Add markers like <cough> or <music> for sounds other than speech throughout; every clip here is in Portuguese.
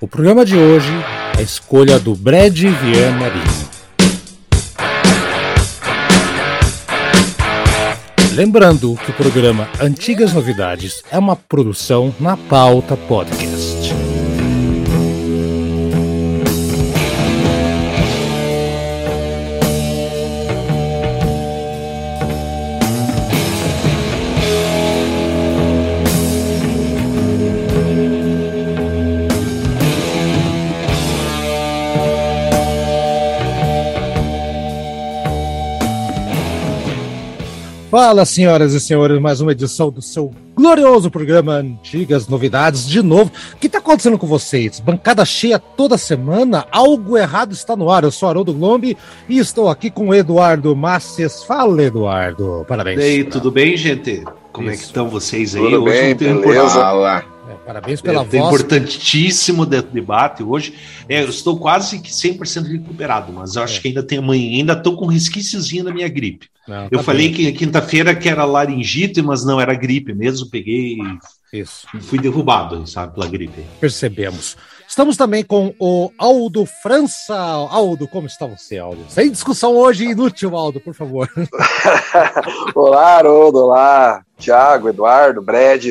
O programa de hoje é a escolha do Brad Vian Marinho. Lembrando que o programa Antigas Novidades é uma produção na pauta podcast. Fala, senhoras e senhores, mais uma edição do seu glorioso programa Antigas Novidades. De novo, o que está acontecendo com vocês? Bancada cheia toda semana? Algo errado está no ar. Eu sou Haroldo Glombi e estou aqui com o Eduardo Masses. Fala, Eduardo. Parabéns. E aí, tudo bem, gente? Como Isso. é que estão vocês aí? Tudo Hoje bem, não tem beleza. Parabéns pela é, voz. importantíssimo debate hoje. É, eu estou quase que 100% recuperado, mas eu acho é. que ainda tem amanhã, ainda estou com um resquíciozinho da minha gripe. Não, eu tá falei bem. que quinta-feira que era laringite, mas não era gripe mesmo. Peguei Isso. e fui derrubado, sabe, pela gripe. Percebemos. Estamos também com o Aldo França. Aldo, como está você, Aldo? Sem discussão hoje, inútil, Aldo, por favor. <laughs> olá, Haroldo, olá, Tiago, Eduardo, Brad.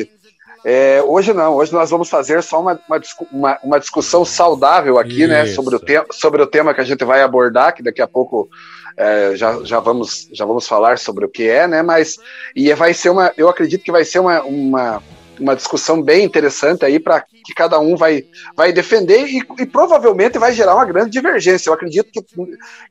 É, hoje não, hoje nós vamos fazer só uma, uma, uma discussão saudável aqui, Isso. né, sobre o, te sobre o tema que a gente vai abordar, que daqui a pouco é, já, já, vamos, já vamos falar sobre o que é, né, mas e vai ser uma, eu acredito que vai ser uma, uma, uma discussão bem interessante aí para que cada um vai, vai defender e, e, provavelmente vai gerar uma grande divergência. Eu acredito que,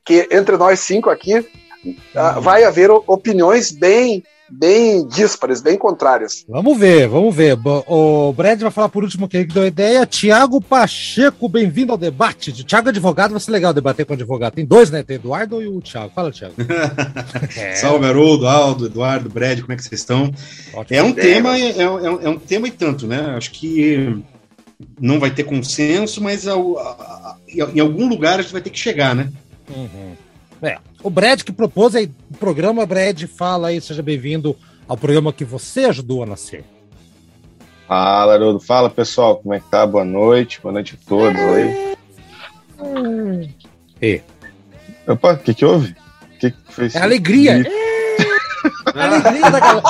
que entre nós cinco aqui uhum. vai haver opiniões bem bem díspares, bem contrárias. Vamos ver, vamos ver. O Brad vai falar por último quem deu a ideia. Tiago Pacheco, bem-vindo ao debate. Tiago advogado, vai ser legal debater com advogado. Tem dois, né? Tem Eduardo e o Tiago. Fala, Tiago. <laughs> é. Salve, Haroldo, Aldo, Eduardo, Brad, como é que vocês estão? Ótimo. É um tema, é, é, é, um tema e tanto, né? Acho que não vai ter consenso, mas em algum lugar a gente vai ter que chegar, né? Uhum. É, o Brad que propôs aí o programa, Brad, fala aí, seja bem-vindo ao programa que você ajudou a nascer. Fala, Haroldo. Fala, pessoal, como é que tá? Boa noite, boa noite a todos aí. E? Opa, o que que houve? O que, que fez? É alegria. A alegria da galera.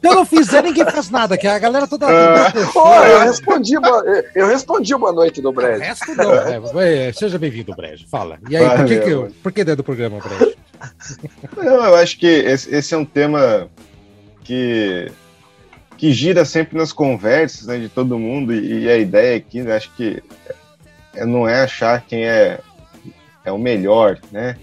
Se eu não fizer, ninguém faz nada, que a galera toda. Ah. Pô, eu respondi, eu respondi boa noite do Brad. O resto não. É, seja bem-vindo, Brad. Fala. E aí, por que, que eu, por que dentro do programa, Brad? Não, eu acho que esse, esse é um tema que que gira sempre nas conversas né, de todo mundo e, e a ideia aqui, né, acho que é, não é achar quem é, é o melhor, né?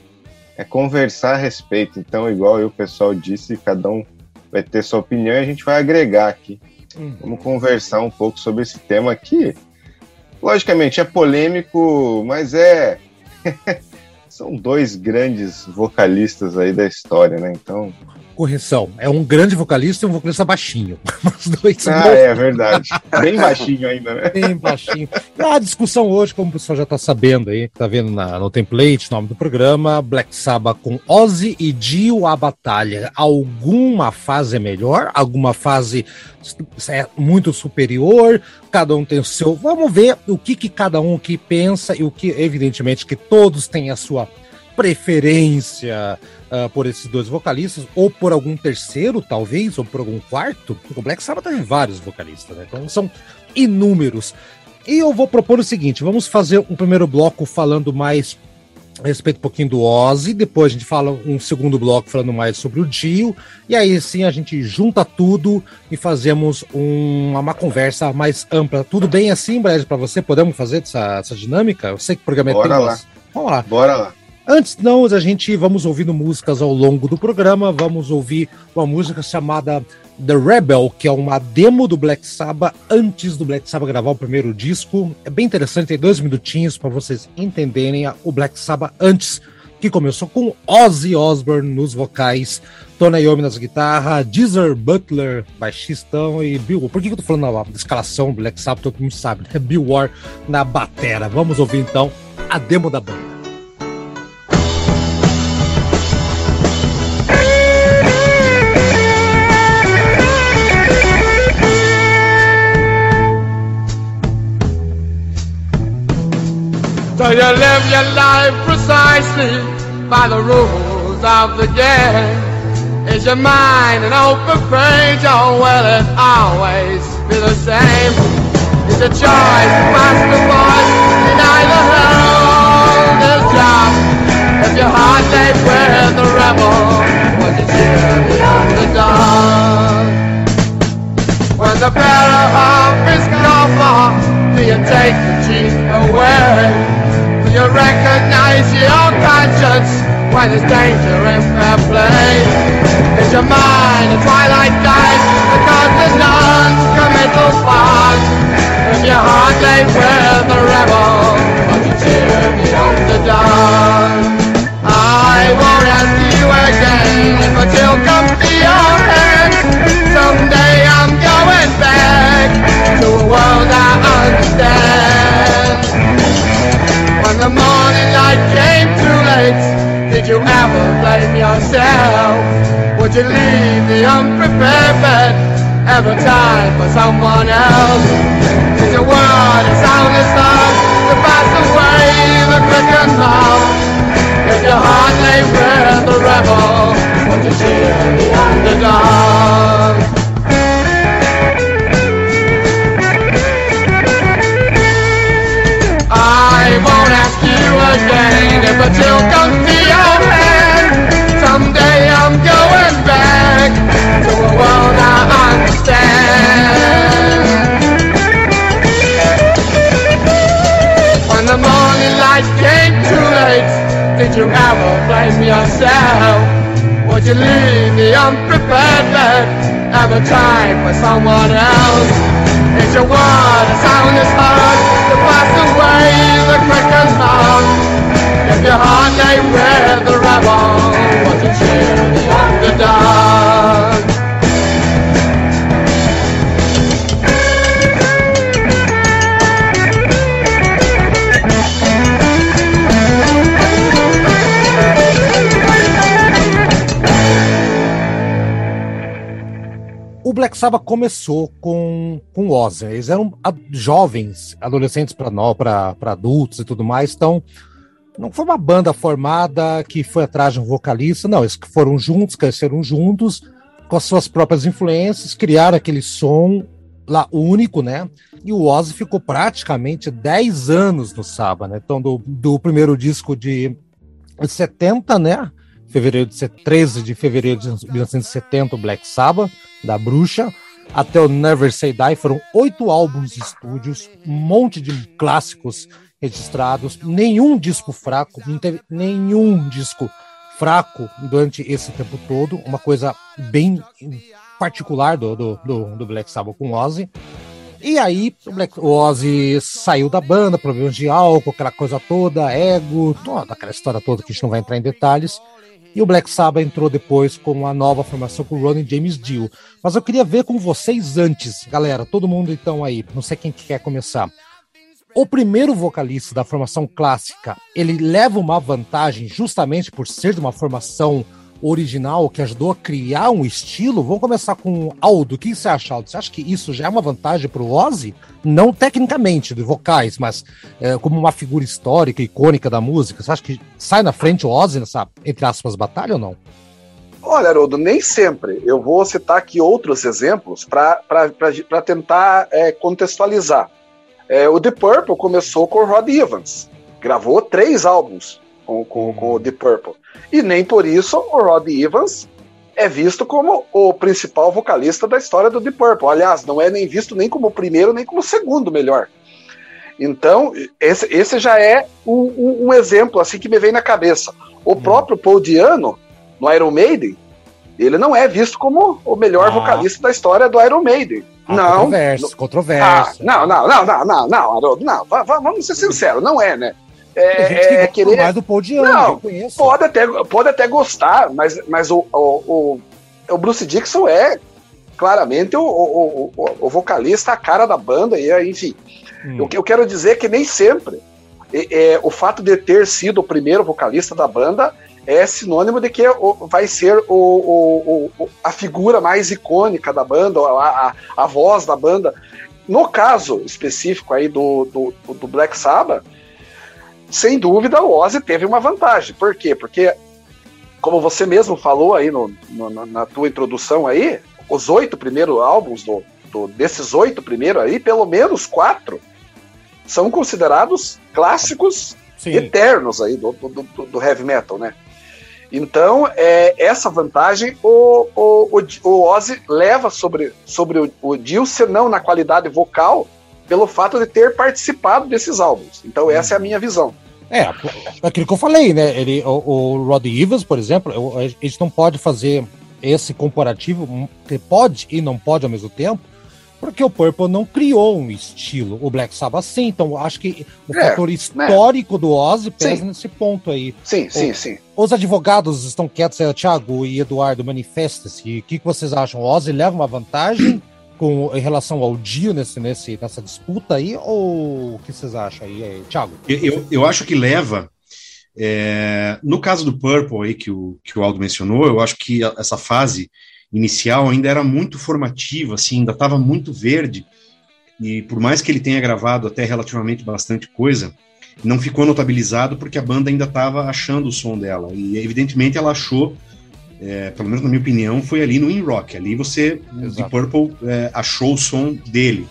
É conversar a respeito. Então, igual o pessoal disse, cada um vai ter sua opinião e a gente vai agregar aqui. Uhum. Vamos conversar um pouco sobre esse tema que, logicamente, é polêmico, mas é. <laughs> São dois grandes vocalistas aí da história, né? Então, correção. É um grande vocalista e um vocalista baixinho. <laughs> Os dois ah, é verdade. Bem baixinho ainda, né? Bem baixinho. A discussão hoje, como o pessoal já está sabendo aí, está vendo na, no template, nome do programa, Black Sabbath com Ozzy e Dio a batalha. Alguma fase é melhor? Alguma fase é muito superior? Cada um tem o seu. Vamos ver o que, que cada um aqui pensa e o que, evidentemente, que todos têm a sua preferência uh, por esses dois vocalistas, ou por algum terceiro, talvez, ou por algum quarto. O Black Sabbath tem vários vocalistas, né? Então são inúmeros. E eu vou propor o seguinte: vamos fazer um primeiro bloco falando mais a respeito um pouquinho do Ozzy, depois a gente fala um segundo bloco falando mais sobre o Dio, e aí sim a gente junta tudo e fazemos um, uma conversa mais ampla. Tudo bem assim, Brad, para você? Podemos fazer essa, essa dinâmica? Eu sei que o programa é Bora lá. Vamos lá. Bora lá. Antes não, a gente vamos ouvindo músicas ao longo do programa. Vamos ouvir uma música chamada The Rebel, que é uma demo do Black Sabbath antes do Black Sabbath gravar o primeiro disco. É bem interessante, tem dois minutinhos para vocês entenderem o Black Sabbath antes, que começou com Ozzy Osbourne nos vocais, Tony Iommi nas guitarras, Deezer Butler, baixistão e Bill. Por que, que eu tô falando na escalação Black Sabbath? Todo mundo sabe, né? Bill Ward na batera. Vamos ouvir então a demo da banda. So you live your life precisely by the rules of the game. Is your mind an open page? Oh, will it always be the same? Is a choice the voice in either hold his job? If your heart lay with the rebel, would you cheer the? When the bearer of his for, do you take the cheat away? Recognize your conscience when there's danger in fair play? Is your mind a twilight night because the non-committal part? If your heart lay with the rebel, won't you cheer me on the dawn? I won't ask you again but you'll come to your head. Someday I'm going back to a world I understand late. Did you ever blame yourself? Would you leave the unprepared bed every time for someone else? Is your world as sound as thought to pass away the quick mouth? If your heart lay with the rebel, would you cheer the underdog? I won't ask you again if a chill light came too late, did you ever blame yourself? Would you leave the unprepared bed ever time for someone else? Is your word a sound as hard? to pass away the cracker's mouth. If your heart lay with the rebel, won't you cheer the underdog? Black Sabbath começou com, com Ozzy. Eles eram jovens, adolescentes para adultos e tudo mais. Então, não foi uma banda formada que foi atrás de um vocalista. Não, eles foram juntos, cresceram juntos, com as suas próprias influências, criaram aquele som lá único, né? E o Ozzy ficou praticamente 10 anos no Sabbath, né? Então, do, do primeiro disco de 70, né? Fevereiro de 13 de fevereiro de 1970, o Black Sabbath da Bruxa, até o Never Say Die. Foram oito álbuns de estúdios, um monte de clássicos registrados, nenhum disco fraco, não teve nenhum disco fraco durante esse tempo todo, uma coisa bem particular do, do, do, do Black Sabbath com Ozzy. E aí o, Black, o Ozzy saiu da banda, problemas de álcool, aquela coisa toda, ego, toda aquela história toda que a gente não vai entrar em detalhes. E o Black Sabbath entrou depois com a nova formação com o Ronnie James Dio. Mas eu queria ver com vocês antes, galera, todo mundo então aí, não sei quem que quer começar. O primeiro vocalista da formação clássica, ele leva uma vantagem justamente por ser de uma formação original que ajudou a criar um estilo. Vamos começar com Aldo. O que você acha, Aldo? Você acha que isso já é uma vantagem para o Ozzy? Não tecnicamente, de vocais, mas é, como uma figura histórica, icônica da música. Você acha que sai na frente o Ozzy nessa, entre aspas, batalha ou não? Olha, Haroldo, nem sempre. Eu vou citar aqui outros exemplos para tentar é, contextualizar. É, o The Purple começou com o Rod Evans. Gravou três álbuns com, com, com o The Purple. E nem por isso o Rod Evans é visto como o principal vocalista da história do Deep Purple. Aliás, não é nem visto nem como o primeiro, nem como o segundo melhor. Então, esse, esse já é um, um, um, exemplo assim que me vem na cabeça. O hum. próprio Paul Diano, no Iron Maiden, Ele não é visto como o melhor ah. vocalista da história do Iron Maiden. Ah, não. Controverso, controverso. Ah, não, não, não, não, não, não, Haroldo, não. Vamos ser sinceros, não é, né? É, é querer... mais do Paul Diano, não, pode até, pode até gostar, mas, mas o, o, o, o Bruce Dixon é claramente o, o, o, o, vocalista, a cara da banda, e enfim. Hum. O que eu quero dizer é que nem sempre é, é, o fato de ter sido o primeiro vocalista da banda é sinônimo de que vai ser o, o, a figura mais icônica da banda, a, a, a, voz da banda. No caso específico aí do, do, do Black Sabbath, sem dúvida o Ozzy teve uma vantagem. Por quê? Porque, como você mesmo falou aí no, no, na tua introdução aí, os oito primeiros álbuns do, do, desses oito primeiros aí, pelo menos quatro são considerados clássicos Sim. eternos aí do, do, do, heavy metal, né? Então, é, essa vantagem o, o, o, o Ozzy leva sobre, sobre o, o Dio, senão na qualidade vocal, pelo fato de ter participado desses álbuns. Então, essa é a minha visão. É, aquilo que eu falei, né? Ele, o, o Rod Evans, por exemplo, a gente não pode fazer esse comparativo, que pode e não pode ao mesmo tempo, porque o Purple não criou um estilo, o Black Sabbath sim, então acho que o é, fator né? histórico né? do Ozzy pesa sim. nesse ponto aí. Sim, o, sim, sim. Os advogados estão quietos aí, Thiago e Eduardo, manifesta-se. O que, que vocês acham? O Ozzy leva uma vantagem com, em relação ao Dio nesse, nesse, nessa disputa aí, ou o que vocês acham aí, Thiago? Eu, eu acho que leva, é, no caso do Purple aí que o, que o Aldo mencionou, eu acho que essa fase inicial ainda era muito formativa, assim, ainda estava muito verde, e por mais que ele tenha gravado até relativamente bastante coisa, não ficou notabilizado porque a banda ainda estava achando o som dela, e evidentemente ela achou, é, pelo menos na minha opinião, foi ali no In Rock, ali você, Exato. The Purple, é, achou o som dele.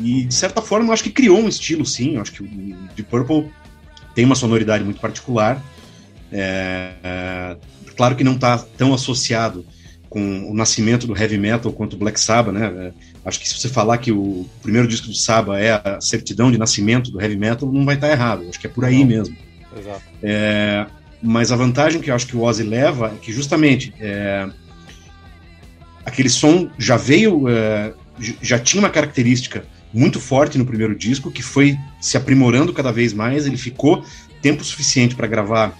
E de certa forma eu acho que criou um estilo, sim, eu acho que o The Purple tem uma sonoridade muito particular, é, é claro que não está tão associado com o nascimento do heavy metal quanto o Black Sabbath, né? É, acho que se você falar que o primeiro disco do Sabbath é a certidão de nascimento do heavy metal, não vai estar errado. Acho que é por aí não. mesmo. Exato. É, mas a vantagem que eu acho que o Ozzy leva é que justamente é, aquele som já veio, é, já tinha uma característica muito forte no primeiro disco que foi se aprimorando cada vez mais. Ele ficou tempo suficiente para gravar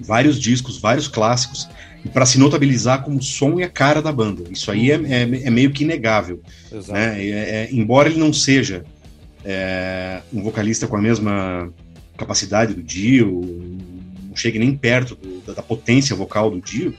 vários discos, vários clássicos para se notabilizar como som e a cara da banda. Isso aí é, é, é meio que inegável. Né? É, é, embora ele não seja é, um vocalista com a mesma capacidade do Dio, não chegue nem perto do, da, da, potência vocal do Dio,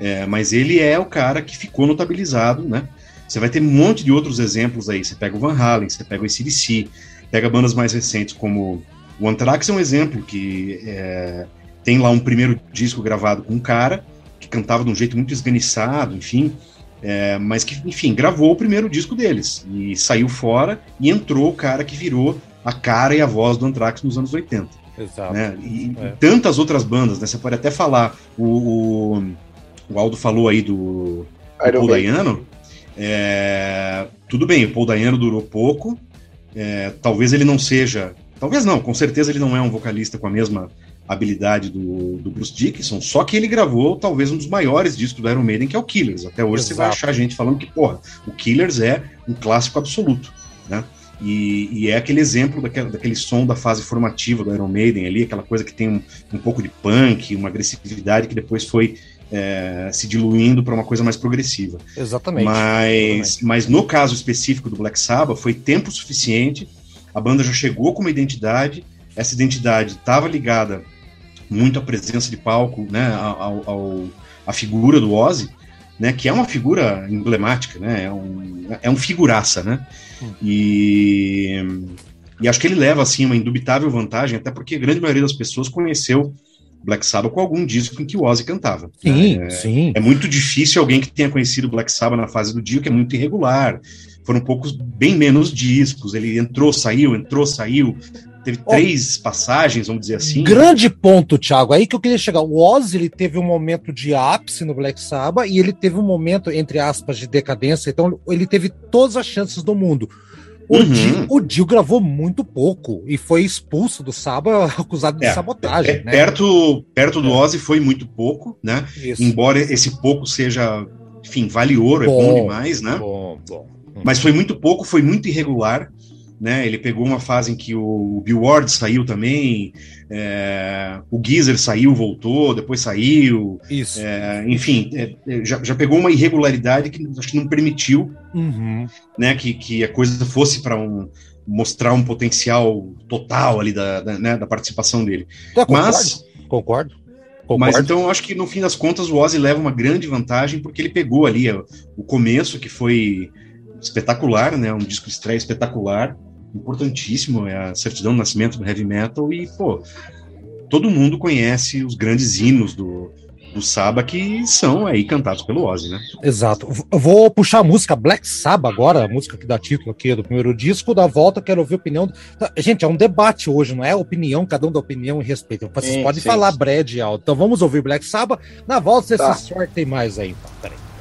é, mas ele é o cara que ficou notabilizado, né? Você vai ter um monte de outros exemplos aí. Você pega o Van Halen, você pega o ACDC, pega bandas mais recentes como o Anthrax é um exemplo que é, tem lá um primeiro disco gravado com um cara que cantava de um jeito muito esganiçado, enfim, é, mas que, enfim, gravou o primeiro disco deles e saiu fora e entrou o cara que virou a cara e a voz do Anthrax nos anos 80. Exato. Né? E, é. tantas outras bandas, né? Você pode até falar, o, o, o Aldo falou aí do, do Paul Dayano, é, tudo bem, o Paul Dayano durou pouco, é, talvez ele não seja, talvez não, com certeza ele não é um vocalista com a mesma habilidade do, do, Bruce Dickinson, só que ele gravou talvez um dos maiores discos do Iron Maiden, que é o Killers. Até hoje Exato. você vai achar gente falando que, porra, o Killers é um clássico absoluto, né? E, e é aquele exemplo daquele, daquele som da fase formativa do Iron Maiden ali, aquela coisa que tem um, um pouco de punk, uma agressividade que depois foi é, se diluindo para uma coisa mais progressiva. Exatamente. Mas, Exatamente. mas no caso específico do Black Sabbath, foi tempo suficiente, a banda já chegou com uma identidade, essa identidade estava ligada muito a presença de palco, né, ao, ao, a figura do Ozzy, né, que é uma figura emblemática, né, é um, é um figuraça, né, e, e acho que ele leva, assim, uma indubitável vantagem, até porque a grande maioria das pessoas conheceu Black Sabbath com algum disco em que o Ozzy cantava. Sim, é, sim. É muito difícil alguém que tenha conhecido Black Sabbath na fase do dia, que é muito irregular. Foram poucos, bem menos discos. Ele entrou, saiu, entrou, saiu. Teve oh, três passagens, vamos dizer assim. Grande ponto, Thiago. Aí que eu queria chegar. O Ozzy ele teve um momento de ápice no Black Sabbath e ele teve um momento, entre aspas, de decadência. Então ele teve todas as chances do mundo. O, uhum. Dio, o Dio gravou muito pouco e foi expulso do Saba <laughs> acusado de é, sabotagem. É, né? Perto, perto do é. Ozzy foi muito pouco, né? Isso. Embora esse pouco seja, enfim, vale ouro, bom, é bom demais, né? Bom, bom. Mas foi muito pouco, foi muito irregular né? Ele pegou uma fase em que o Bill Ward saiu também, é, o Geezer saiu, voltou, depois saiu. Isso. É, enfim, é, é, já, já, pegou uma irregularidade que acho que não permitiu uhum. né, que, que a coisa fosse para um mostrar um potencial total ali da, da, né, da participação dele. É, Mas concordo. Concordo. Mas então acho que no fim das contas o Ozzy leva uma grande vantagem porque ele pegou ali o começo que foi espetacular, né? Um disco de estreia espetacular, importantíssimo, é a certidão do nascimento do heavy metal e, pô, todo mundo conhece os grandes hinos do, do Saba que são aí cantados pelo Ozzy, né? Exato. Eu vou puxar a música Black Sabbath agora, a música que dá título aqui do primeiro disco, da volta, quero ouvir a opinião. Tá, gente, é um debate hoje, não é opinião, cada um dá opinião e respeito. Vocês sim, podem sim, falar sim. Brad e alto. Então vamos ouvir Black Sabbath. Na volta vocês tá. se sortem mais aí, então. Peraí.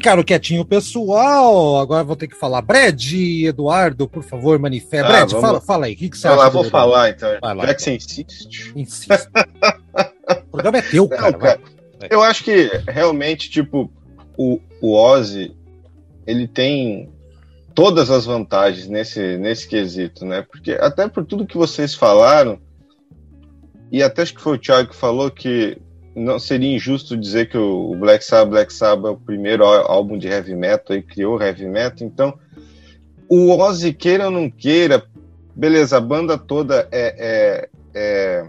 Ficaram quietinho pessoal. Agora vou ter que falar. Brad, Eduardo, por favor, manifeste. Ah, Brad, vamos... fala, fala aí. O que, que você acha? Lá, vou falar então. Vai lá, Já que então. você insiste. Insiste. o programa é teu, cara. Não, cara eu acho que realmente, tipo, o, o Ozzy, ele tem todas as vantagens nesse, nesse quesito, né? Porque até por tudo que vocês falaram, e até acho que foi o Thiago que falou que não seria injusto dizer que o Black Sabbath, Black Sabbath é o primeiro álbum de heavy metal e criou heavy metal, então o Ozzy queira ou não queira, beleza, a banda toda é, é, é,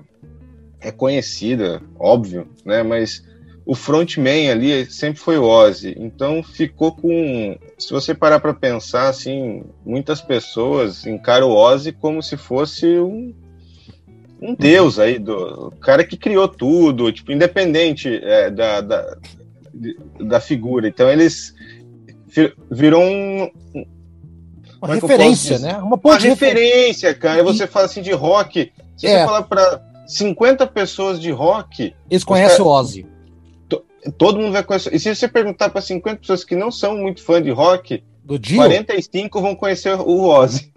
é conhecida, óbvio, né? Mas o frontman ali sempre foi o Ozzy. Então ficou com. Se você parar para pensar, assim, muitas pessoas encaram o Ozzy como se fosse um, um deus aí, do cara que criou tudo, tipo, independente é, da, da, da figura. Então eles virou um. Uma é referência, né? Uma, uma referência, cara. E você fala assim de rock. Se é. você falar para 50 pessoas de rock. Eles conhecem cara, o Ozzy todo mundo vai conhecer. E se você perguntar para 50 pessoas que não são muito fã de rock, do Dio? 45 vão conhecer o Ozzy.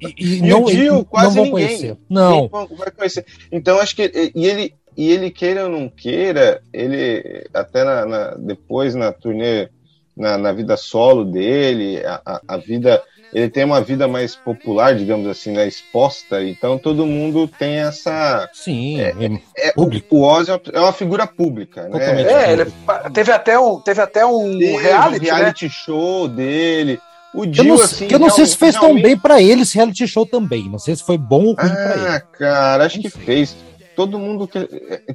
E, e, e não, o Dio quase não ninguém. Conhecer. Não. vai conhecer. Então acho que e ele e ele queira ou não queira, ele até na, na depois na turnê na, na, vida solo dele, a, a, a vida ele tem uma vida mais popular, digamos assim, né, exposta, então todo mundo tem essa. Sim, é, é, é público. O, Ozzy é uma figura pública, né? É, ele teve até um, teve até um teve reality, um reality né? show dele. O Dio, eu não, assim, eu não sei se fez realmente... tão bem para ele esse reality show também. Não sei se foi bom ou ruim ah, pra ele. Ah, cara, acho que fez. Todo mundo. Que...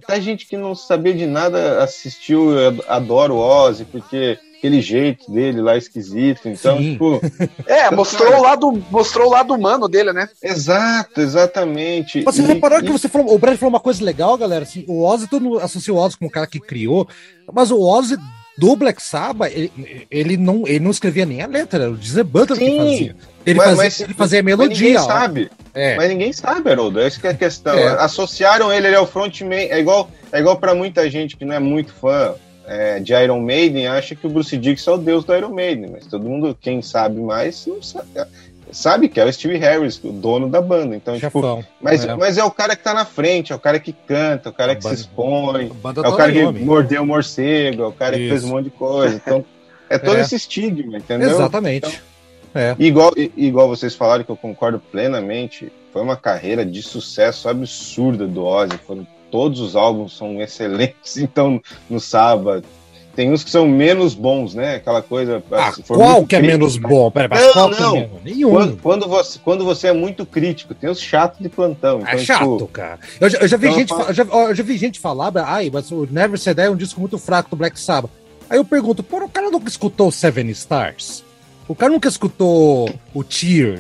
Tem gente que não sabia de nada assistiu, adora o Ozzy, porque aquele jeito dele lá esquisito. Então, Sim. tipo. <laughs> É, mostrou cara... o lado, mostrou o lado humano dele, né? Exato, exatamente. Você e, reparou e... que você falou, o Brad falou uma coisa legal, galera. Assim, o Ozzy, todo mundo associa o Ozzy como o cara que criou, mas o Ozzy do Black Sabbath, ele, ele, não, ele não escrevia nem a letra, era o Dizzy Butler que fazia. Ele, mas, fazia, mas, ele fazia a melodia. Mas ninguém ó. sabe. É. Mas ninguém sabe, Haroldo. Essa que é a questão. É. Associaram ele, ele é o frontman. É igual, é igual para muita gente que não é muito fã é, de Iron Maiden acha que o Bruce Dixon é o deus do Iron Maiden, mas todo mundo, quem sabe mais, sabe, sabe que é o Steve Harris, o dono da banda. Então, tipo, mas, é. mas é o cara que tá na frente, é o cara que canta, é o cara a que banda, se expõe, é o cara que nome. mordeu o morcego, é o cara Isso. que fez um monte de coisa. Então, é todo <laughs> é. esse estigma, entendeu? Exatamente. Então, é. igual, igual vocês falaram, que eu concordo plenamente, foi uma carreira de sucesso absurda do Ozzy. Foram todos os álbuns são <laughs> excelentes, então no sábado. Tem uns que são menos bons, né? Aquela coisa. Ah, qual que é menos bom? Pera, não, qual não. É Nenhum. Quando, quando, você, quando você é muito crítico, tem os chatos de plantão. Então, é chato, tipo... cara. Eu já, eu já vi então, gente, eu já, eu já vi gente falar, ai, mas o Never Say Die é um disco muito fraco do Black Sabbath. Aí eu pergunto, pô, o cara nunca escutou Seven Stars? O cara nunca escutou o Tear?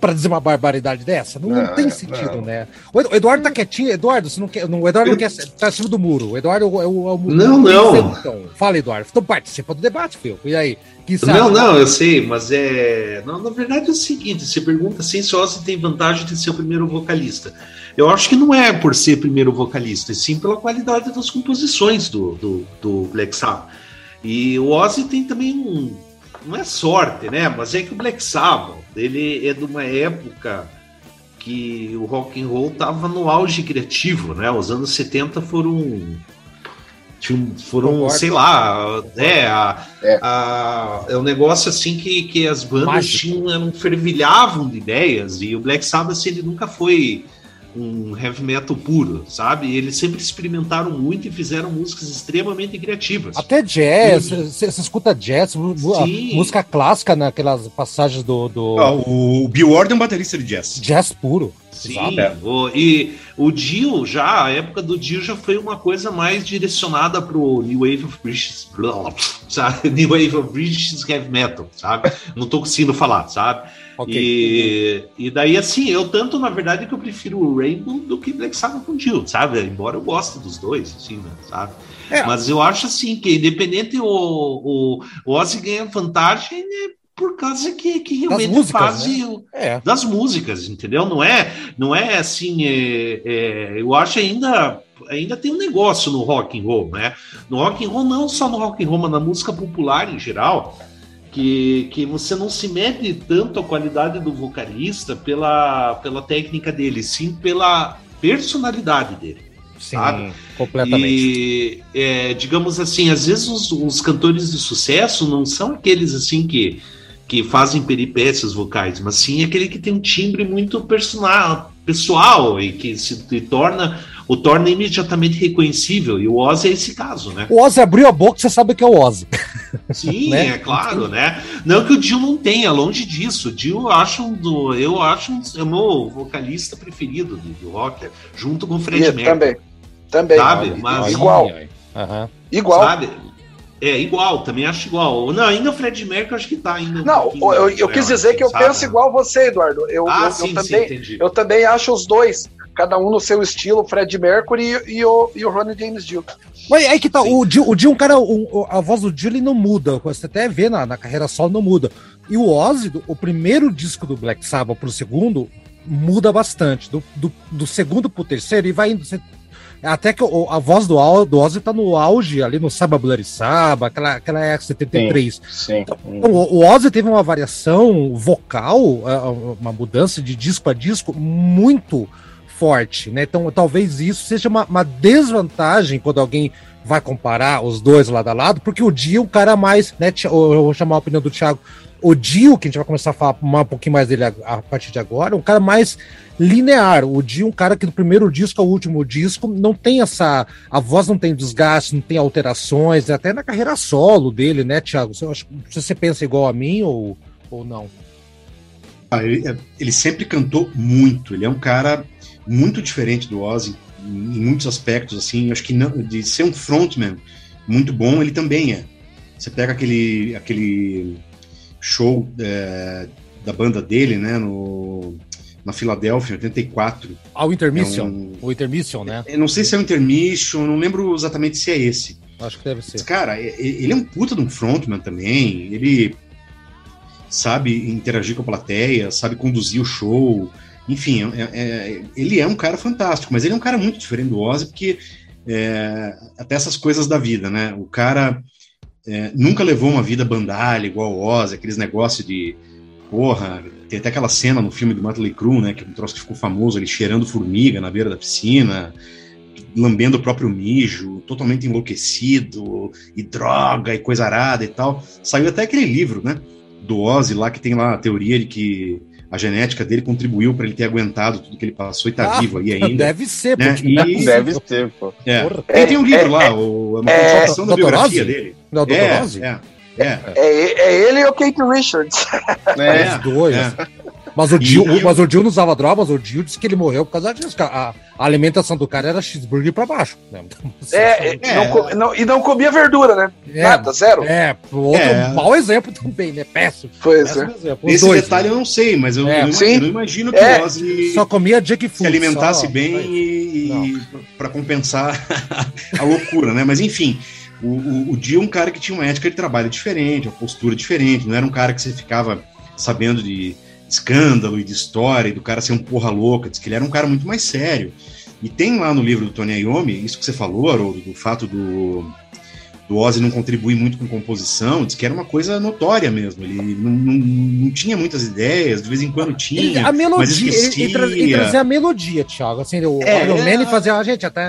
Para dizer uma barbaridade dessa? Não, não, não tem sentido, não. né? O Eduardo tá quietinho. Eduardo, você não quer. o Eduardo não quer. Tá acima do muro. O Eduardo é o, é o, é o Não, não. Então. Fala, Eduardo. Então participa do debate, Phil. E aí? Não, não, eu sei, mas é. Não, na verdade é o seguinte: você pergunta assim se Ozzy tem vantagem de ser o primeiro vocalista. Eu acho que não é por ser primeiro vocalista, e sim pela qualidade das composições do, do, do Black Sabbath. E o Ozzy tem também um. Não é sorte, né? Mas é que o Black Sabbath ele é de uma época que o rock and roll estava no auge criativo, né? Os anos 70 foram foram, sei lá, é, a, é. A, é um negócio assim que, que as bandas tinham, eram, fervilhavam de ideias, e o Black Sabbath ele nunca foi um heavy metal puro, sabe? Eles sempre experimentaram muito e fizeram músicas extremamente criativas. Até jazz, você escuta jazz, Sim. música clássica naquelas passagens do. do... Ah, o Bill Ward é um baterista de jazz. Jazz puro. Sim, o, e o Dio já, a época do Dio já foi uma coisa mais direcionada pro New Wave of British, sabe? <laughs> New Wave of British Heavy Metal, sabe? Não tô conseguindo falar, sabe? Okay. E, e daí, assim, eu tanto, na verdade, que eu prefiro o Rainbow do que Black Sabbath com Dio, sabe? Embora eu goste dos dois, assim, né? sabe? É. Mas eu acho, assim, que independente o, o, o Ozzy ganha vantagem, né? por causa que, que realmente das músicas, faz né? é. das músicas, entendeu? Não é, não é assim. É, é, eu acho ainda ainda tem um negócio no rock and roll, né? No rock and roll não só no rock and roll, mas na música popular em geral, que, que você não se mede tanto a qualidade do vocalista pela, pela técnica dele, sim pela personalidade dele. Sim, sabe? completamente. E, é, digamos assim, às vezes os, os cantores de sucesso não são aqueles assim que que fazem peripécias vocais, mas sim aquele que tem um timbre muito personal, pessoal e que se torna o torna imediatamente reconhecível. E o Ozzy é esse caso, né? O Ozzy abriu a boca, você sabe que é o Ozzy. Sim, <laughs> né? é claro, né? Não que o Dio não tenha, longe disso. O Dio acho um do, eu acho um, é o meu vocalista preferido do, do rock, junto com o Fred Mercury. Também, também. Sabe? Mas igual. Uhum. Igual. Sabe? É, igual, também acho igual. Não, ainda o Fred Mercury acho que tá ainda. Um não, eu, eu quis dizer que eu sabe? penso igual você, Eduardo. Eu, ah, eu, sim, eu também, sim, eu também acho os dois, cada um no seu estilo, Fred Mercury e, e o, e o Ronnie James Dio. Mas aí que tá, o Dio, o Dio, um cara, o, a voz do Dio ele não muda, você até vê na, na carreira solo não muda. E o Ozzy, o primeiro disco do Black Sabbath pro segundo, muda bastante. Do, do, do segundo pro terceiro, e vai indo. Você até que o, a voz do, do Ozzy tá no auge ali no Saba Bloody Saba, aquela, aquela época 73. Sim, sim. Então, o, o Ozzy teve uma variação vocal, uma mudança de disco a disco muito forte, né? Então talvez isso seja uma, uma desvantagem quando alguém vai comparar os dois lado a lado, porque o Dio, um cara mais, né? Eu vou chamar a opinião do Thiago. O Dio, que a gente vai começar a falar um pouquinho mais dele a, a partir de agora, um cara mais linear. O Dio, um cara que do primeiro disco ao último disco não tem essa. A voz não tem desgaste, não tem alterações, até na carreira solo dele, né, Thiago? Você, você pensa igual a mim ou, ou não? Ah, ele, é, ele, sempre cantou muito. Ele é um cara muito diferente do Ozzy em muitos aspectos. Assim, acho que não, de ser um frontman muito bom, ele também é. Você pega aquele, aquele show é, da banda dele, né, no na Filadélfia, em 84. Ah, o Intermission? É um... O Intermission, né? Eu não sei se é o Intermission, não lembro exatamente se é esse. Acho que deve ser. Mas, cara, ele é um puta de um frontman também, ele sabe interagir com a plateia, sabe conduzir o show, enfim, é, é, ele é um cara fantástico, mas ele é um cara muito diferente do Ozzy, porque é, até essas coisas da vida, né? O cara é, nunca levou uma vida bandalha igual o Ozzy, aqueles negócios de porra, tem até aquela cena no filme do Motley Crue, né, que um troço que ficou famoso, ele cheirando formiga na beira da piscina, lambendo o próprio mijo, totalmente enlouquecido, e droga, e coisa arada e tal. Saiu até aquele livro, né, do Ozzy lá, que tem lá a teoria de que a genética dele contribuiu para ele ter aguentado tudo que ele passou e tá ah, vivo aí ainda. Deve ser, né? E, deve ser, pô. É. Tem, tem um livro é, lá, é, o, uma é, da biografia dele. Não, é, é. É. É, é ele e o Kate Richards. É, os dois. É. Mas o, Dio, mas o Dio não usava droga, mas o Dio disse que ele morreu por causa disso. A, a alimentação do cara era cheeseburger pra baixo. Né? <laughs> É, é, não, não, e não comia verdura, né? É, Nada, zero. É, outro é. mau exemplo também, né? Péssimo. Pois é. Exemplo. Esse dois, detalhe né? eu não sei, mas eu, é. eu, eu não imagino que é. o Ozzy só comia junk food, se alimentasse só, bem e, e para compensar <laughs> a loucura, né? Mas enfim. O, o, o Dio é um cara que tinha uma ética de trabalho diferente, uma postura diferente, não era um cara que você ficava sabendo de escândalo e de história, e do cara ser um porra louca, diz que ele era um cara muito mais sério. E tem lá no livro do Tony Iommi, isso que você falou, Haroldo, do fato do, do Ozzy não contribuir muito com composição, diz que era uma coisa notória mesmo. Ele não, não, não tinha muitas ideias, de vez em quando tinha. Ele, a melodia, ele, ele, ele, trazia a melodia, Thiago. Assim, o é, Iron Man é... fazia, a gente, até,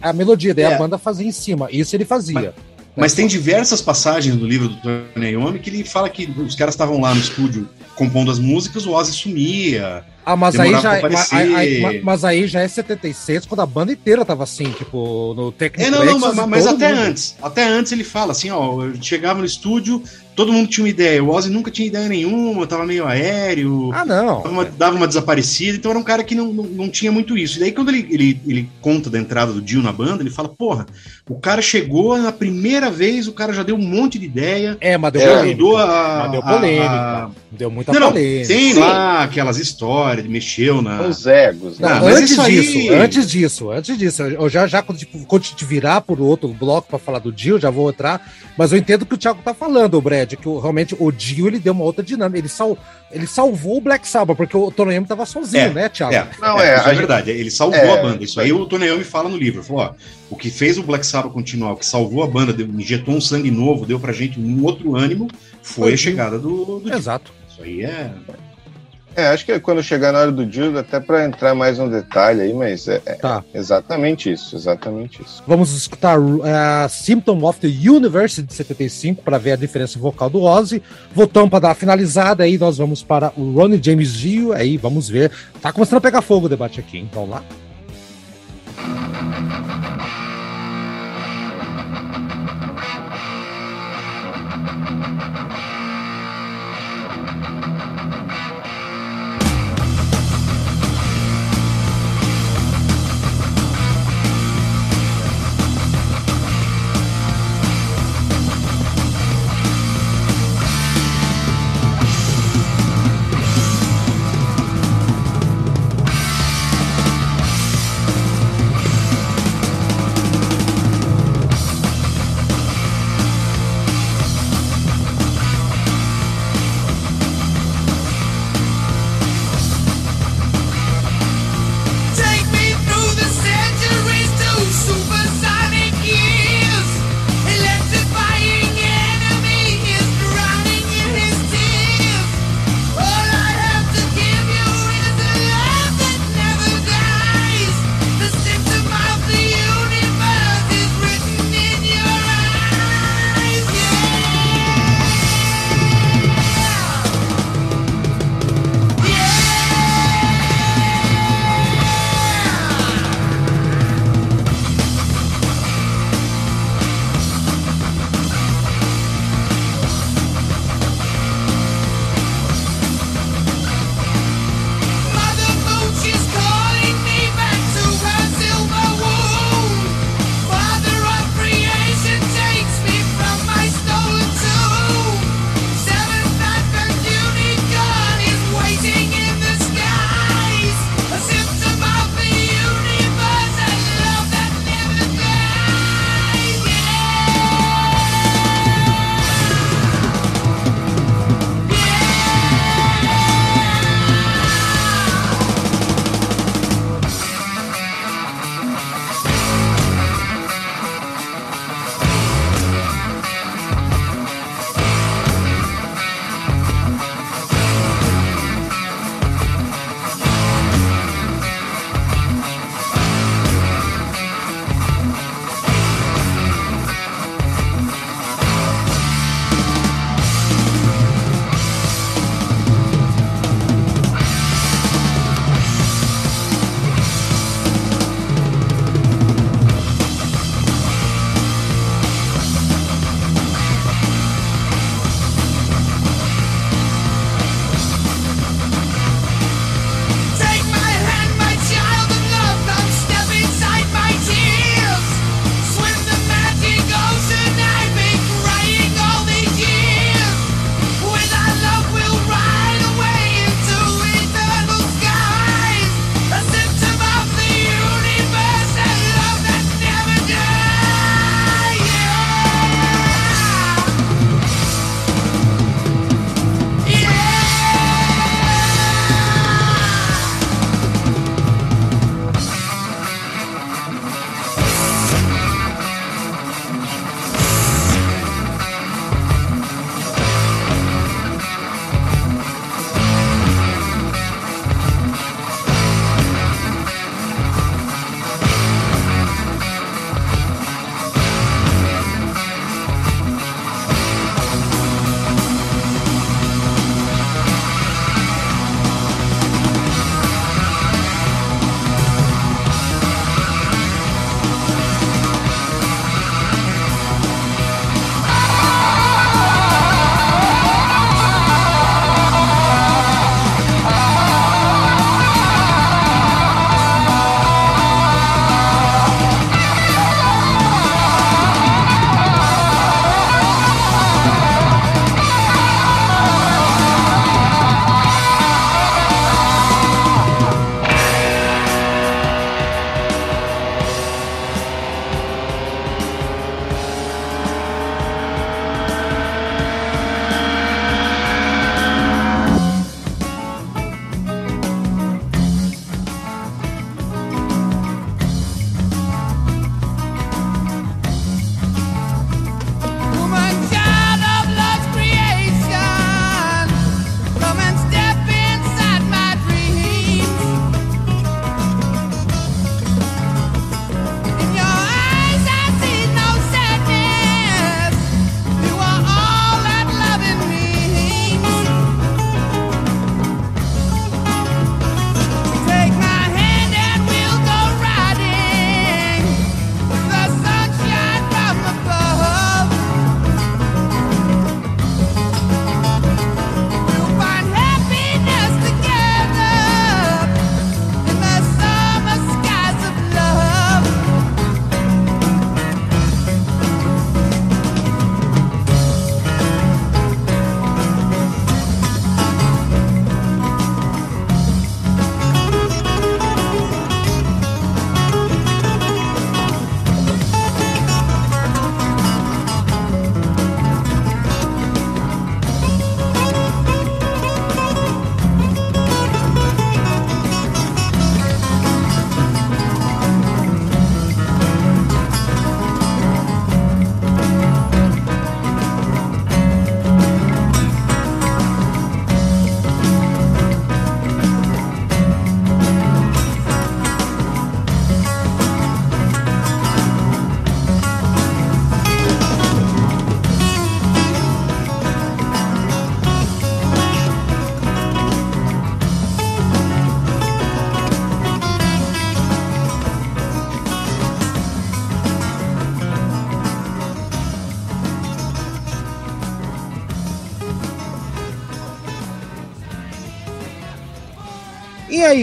a melodia, daí é. a banda fazia em cima. Isso ele fazia. Mas, mas tem diversas passagens no livro do Tony Iommi que ele fala que os caras estavam lá no estúdio compondo as músicas, o Ozzy sumia. Ah, mas aí já, mas, aí, mas aí já é 76, quando a banda inteira tava assim, tipo, no técnico. É, não, não, mas, mas até mundo. antes. Até antes ele fala assim, ó, eu chegava no estúdio, todo mundo tinha uma ideia. O Ozzy nunca tinha ideia nenhuma, tava meio aéreo. Ah, não. Dava uma, dava uma desaparecida, então era um cara que não, não, não, tinha muito isso. E daí, quando ele, ele, ele conta da entrada do Dio na banda, ele fala: porra, o cara chegou na primeira vez, o cara já deu um monte de ideia. É, mas deu polêmica. Ajudou a, mas deu polêmica. A, a... Deu muita não, polêmica. Tem Sim. lá aquelas histórias história, ele mexeu na. Os egos, né? Não, antes disso, aí... antes disso, antes disso, eu já, já quando, tipo, quando te virar por outro bloco para falar do Dio, já vou entrar, mas eu entendo o que o Thiago tá falando, o Brad, que realmente o Dio ele deu uma outra dinâmica, ele, sal, ele salvou o Black Sabbath, porque o Tony Iommi tava sozinho, é, né, Thiago? É, não, é, é, é verdade, ele salvou é, a banda, isso aí o Tony Iommi fala no livro, falou, ó, o que fez o Black Sabbath continuar, o que salvou a banda, deu, injetou um sangue novo, deu pra gente um outro ânimo, foi, foi a chegada do, do Exato. Isso aí é... É, acho que quando chegar na hora do Dio, até para entrar mais no detalhe aí, mas é, é tá. é, exatamente isso, exatamente isso. Vamos escutar uh, Symptom of the Universe de 75 para ver a diferença vocal do Ozzy. Voltamos para dar a finalizada aí, nós vamos para o Ronnie James Dio, aí vamos ver. Tá começando a pegar fogo o debate aqui, então lá.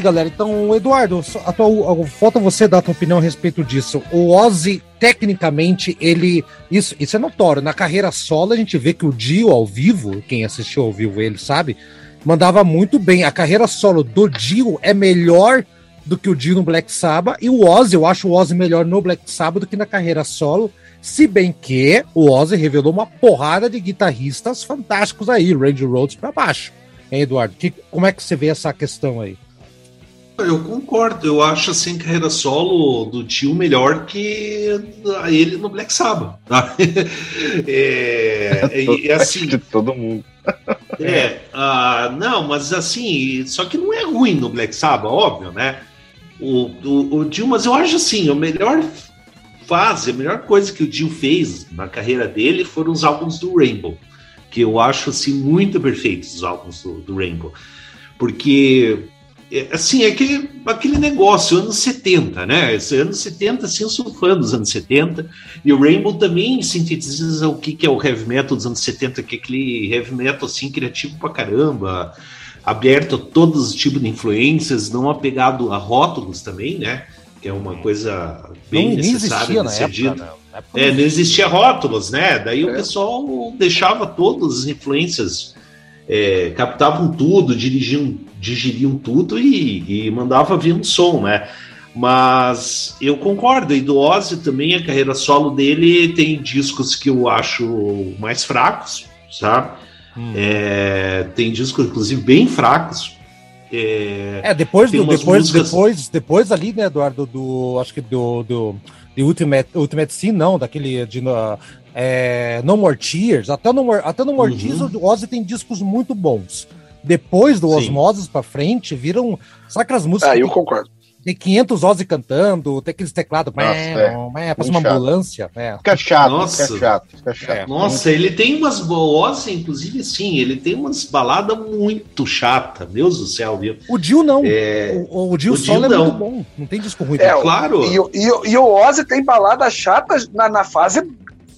Galera? Então, Eduardo, tua, falta você dar a tua opinião a respeito disso. O Ozzy, tecnicamente, ele. Isso, isso é notório. Na carreira solo, a gente vê que o Dio ao vivo, quem assistiu ao vivo ele sabe, mandava muito bem. A carreira solo do Dio é melhor do que o Dio no Black Sabbath. E o Ozzy, eu acho o Ozzy melhor no Black Sabbath do que na carreira solo. Se bem que o Ozzy revelou uma porrada de guitarristas fantásticos aí, Randy Rhodes para baixo. Hein, Eduardo? Que, como é que você vê essa questão aí? Eu concordo, eu acho assim carreira solo do tio melhor que ele no Black Sabbath. Tá? <laughs> É, é, <laughs> é, assim. De todo mundo. <laughs> É, uh, não, mas assim, só que não é ruim no Black Sabbath, óbvio, né? O, o, o Dio, mas eu acho assim, a melhor fase, a melhor coisa que o Dio fez na carreira dele foram os álbuns do Rainbow, que eu acho assim muito perfeitos os álbuns do, do Rainbow, porque é, assim, é aquele, aquele negócio, anos 70, né? Esse anos 70, assim, eu sou fã dos anos 70, e o Rainbow também sintetiza o que, que é o heavy metal dos anos 70, que é aquele heavy metal, assim, criativo pra caramba, aberto a todos os tipos de influências, não apegado a rótulos também, né? Que é uma coisa bem não, necessária de ser dito. É, não existia rótulos, né? Daí é. o pessoal deixava todas as influências é, captavam tudo, dirigiam, digeriam tudo e, e mandava vir um som, né? Mas eu concordo, e do Ozzy também, a carreira solo dele tem discos que eu acho mais fracos, sabe? Hum. É, tem discos, inclusive, bem fracos. É, é depois, do, depois, músicas... depois, depois ali, né, Eduardo, do. Acho que do. do de Ultimate, Ultimate Sim, não, daquele de, é, No More Tears, até No More, até no More uhum. Tears o Ozzy tem discos muito bons. Depois do Osmosis pra frente, viram. Aquelas músicas? Ah, eu concordo. Tem 500 Ozzy cantando, tem aqueles teclados. Nossa, é, é, passa uma chato. ambulância. É. Fica chato, Nossa. fica chato, fica chato. É. Nossa, ele tem umas. Ozzy, inclusive, sim, ele tem umas baladas muito chatas. Deus do céu, viu? O Dio não. É... O, o Dio solo é não. muito bom. Não tem disco ruim. É, claro. E, e, e, o Ozzy tem balada chata na, na fase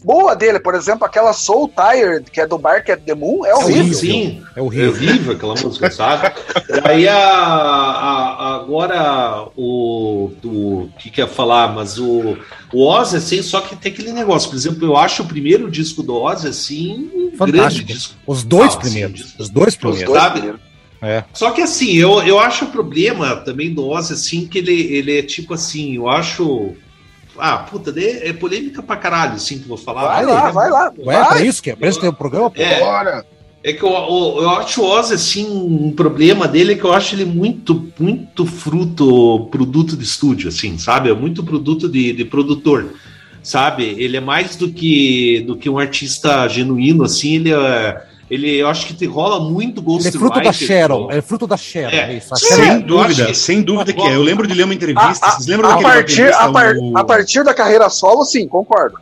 boa dele, por exemplo, aquela Soul Tired, que é do Bark at the Moon, é horrível. Sim, sim. É horrível. É horrível aquela música, sabe? Aí a, a, agora o, o que quer falar, mas o, o Oz, assim, só que tem aquele negócio, por exemplo, eu acho o primeiro disco do Oz, assim, um Fantástico. grande disco. Os dois ah, primeiros. Assim, os dois primeiros. Os dois primeiros. É. Só que assim, eu, eu acho o problema também do Oz, assim, que ele, ele é tipo assim, eu acho ah, puta, é polêmica pra caralho, assim, que eu vou falar. Vai, vai lá, vai lá. Ué, é pra isso que é? Pra isso tem o programa? É, Bora. É que eu, eu, eu, acho o Oz, assim, um problema dele é que eu acho ele muito, muito fruto, produto de estúdio, assim, sabe? É muito produto de, de produtor, sabe? Ele é mais do que, do que um artista genuíno, assim, ele é ele, eu acho que te rola muito Ghost Ele é fruto da Sharon, é fruto da Sharon. É, é isso, sem dúvida, que... sem dúvida que é. Eu lembro de ler uma entrevista, a, vocês lembram a partir, a, par, no... a partir da carreira solo, sim, concordo.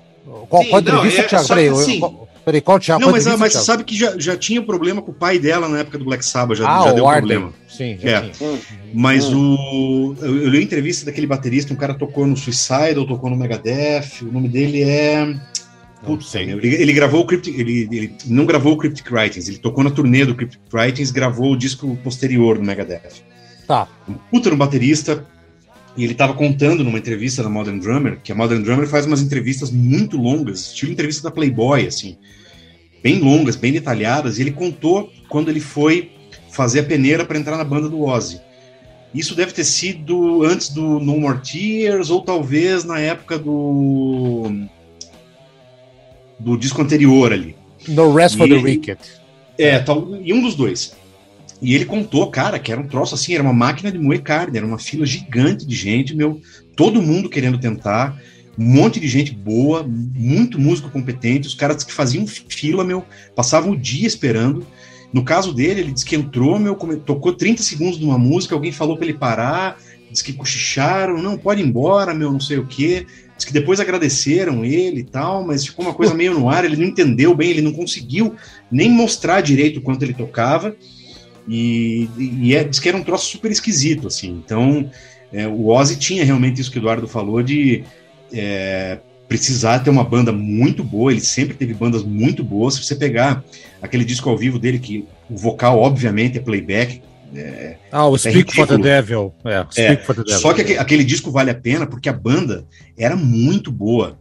Qual, sim, qual entrevista, é, Thiago? Peraí, assim, Peraí, qual Thiago? Não, mas, mas você sabe que já, já tinha problema com o pai dela na época do Black Sabbath, já, ah, já deu Arden. problema. Sim, já é. Tinha. Mas hum. o. Eu, eu li a entrevista daquele baterista, um cara tocou no Suicide, ou tocou no Megadeth, o nome dele é. Putz, ele, ele, gravou o Cryptic, ele, ele, não gravou o Cryptic Writings, ele tocou na turnê do Cryptic Writings, gravou o disco posterior do Megadeth. Tá. Um puta no baterista, e ele estava contando numa entrevista da Modern Drummer, que a Modern Drummer faz umas entrevistas muito longas, estilo entrevista da Playboy, assim, bem longas, bem detalhadas, e ele contou quando ele foi fazer a peneira para entrar na banda do Ozzy. Isso deve ter sido antes do No More Tears, ou talvez na época do do disco anterior ali. No Rest for the Wicked. É, tal, e um dos dois. E ele contou, cara, que era um troço assim, era uma máquina de moer carne, era uma fila gigante de gente, meu, todo mundo querendo tentar, um monte de gente boa, muito músico competente, os caras que faziam fila, meu, passavam o dia esperando. No caso dele, ele disse que entrou, meu, tocou 30 segundos de uma música, alguém falou para ele parar, disse que cochicharam, não, pode ir embora, meu, não sei o quê. Diz que depois agradeceram ele e tal, mas ficou uma coisa meio no ar, ele não entendeu bem, ele não conseguiu nem mostrar direito o quanto ele tocava. E, e é, diz que era um troço super esquisito, assim. Então, é, o Ozzy tinha realmente isso que o Eduardo falou de é, precisar ter uma banda muito boa. Ele sempre teve bandas muito boas. Se você pegar aquele disco ao vivo dele, que o vocal, obviamente, é playback, É, ah, o é Speak for the Devil. É, Speak for the Devil. Só que aquele disco vale a pena porque a banda era muito boa.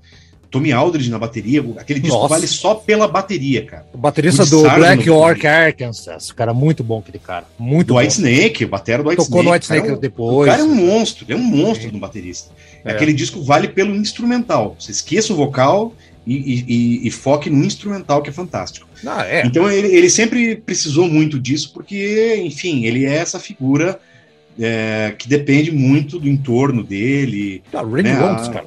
Tommy Aldridge na bateria, aquele disco Nossa. vale só pela bateria, cara. O baterista do Black York Arkansas, cara, muito bom aquele cara. Muito do bom. White Snake, o batera do White Tocou Snake. no White Snake cara, depois. O cara é um monstro, ele é um monstro no baterista. É. Aquele disco vale pelo instrumental. Você esqueça o vocal e, e, e, foque no instrumental, que é fantástico. Ah, é. Então ele, ele, sempre precisou muito disso, porque, enfim, ele é essa figura é, que depende muito do entorno dele. Ah, Randy né, Rhodes, cara.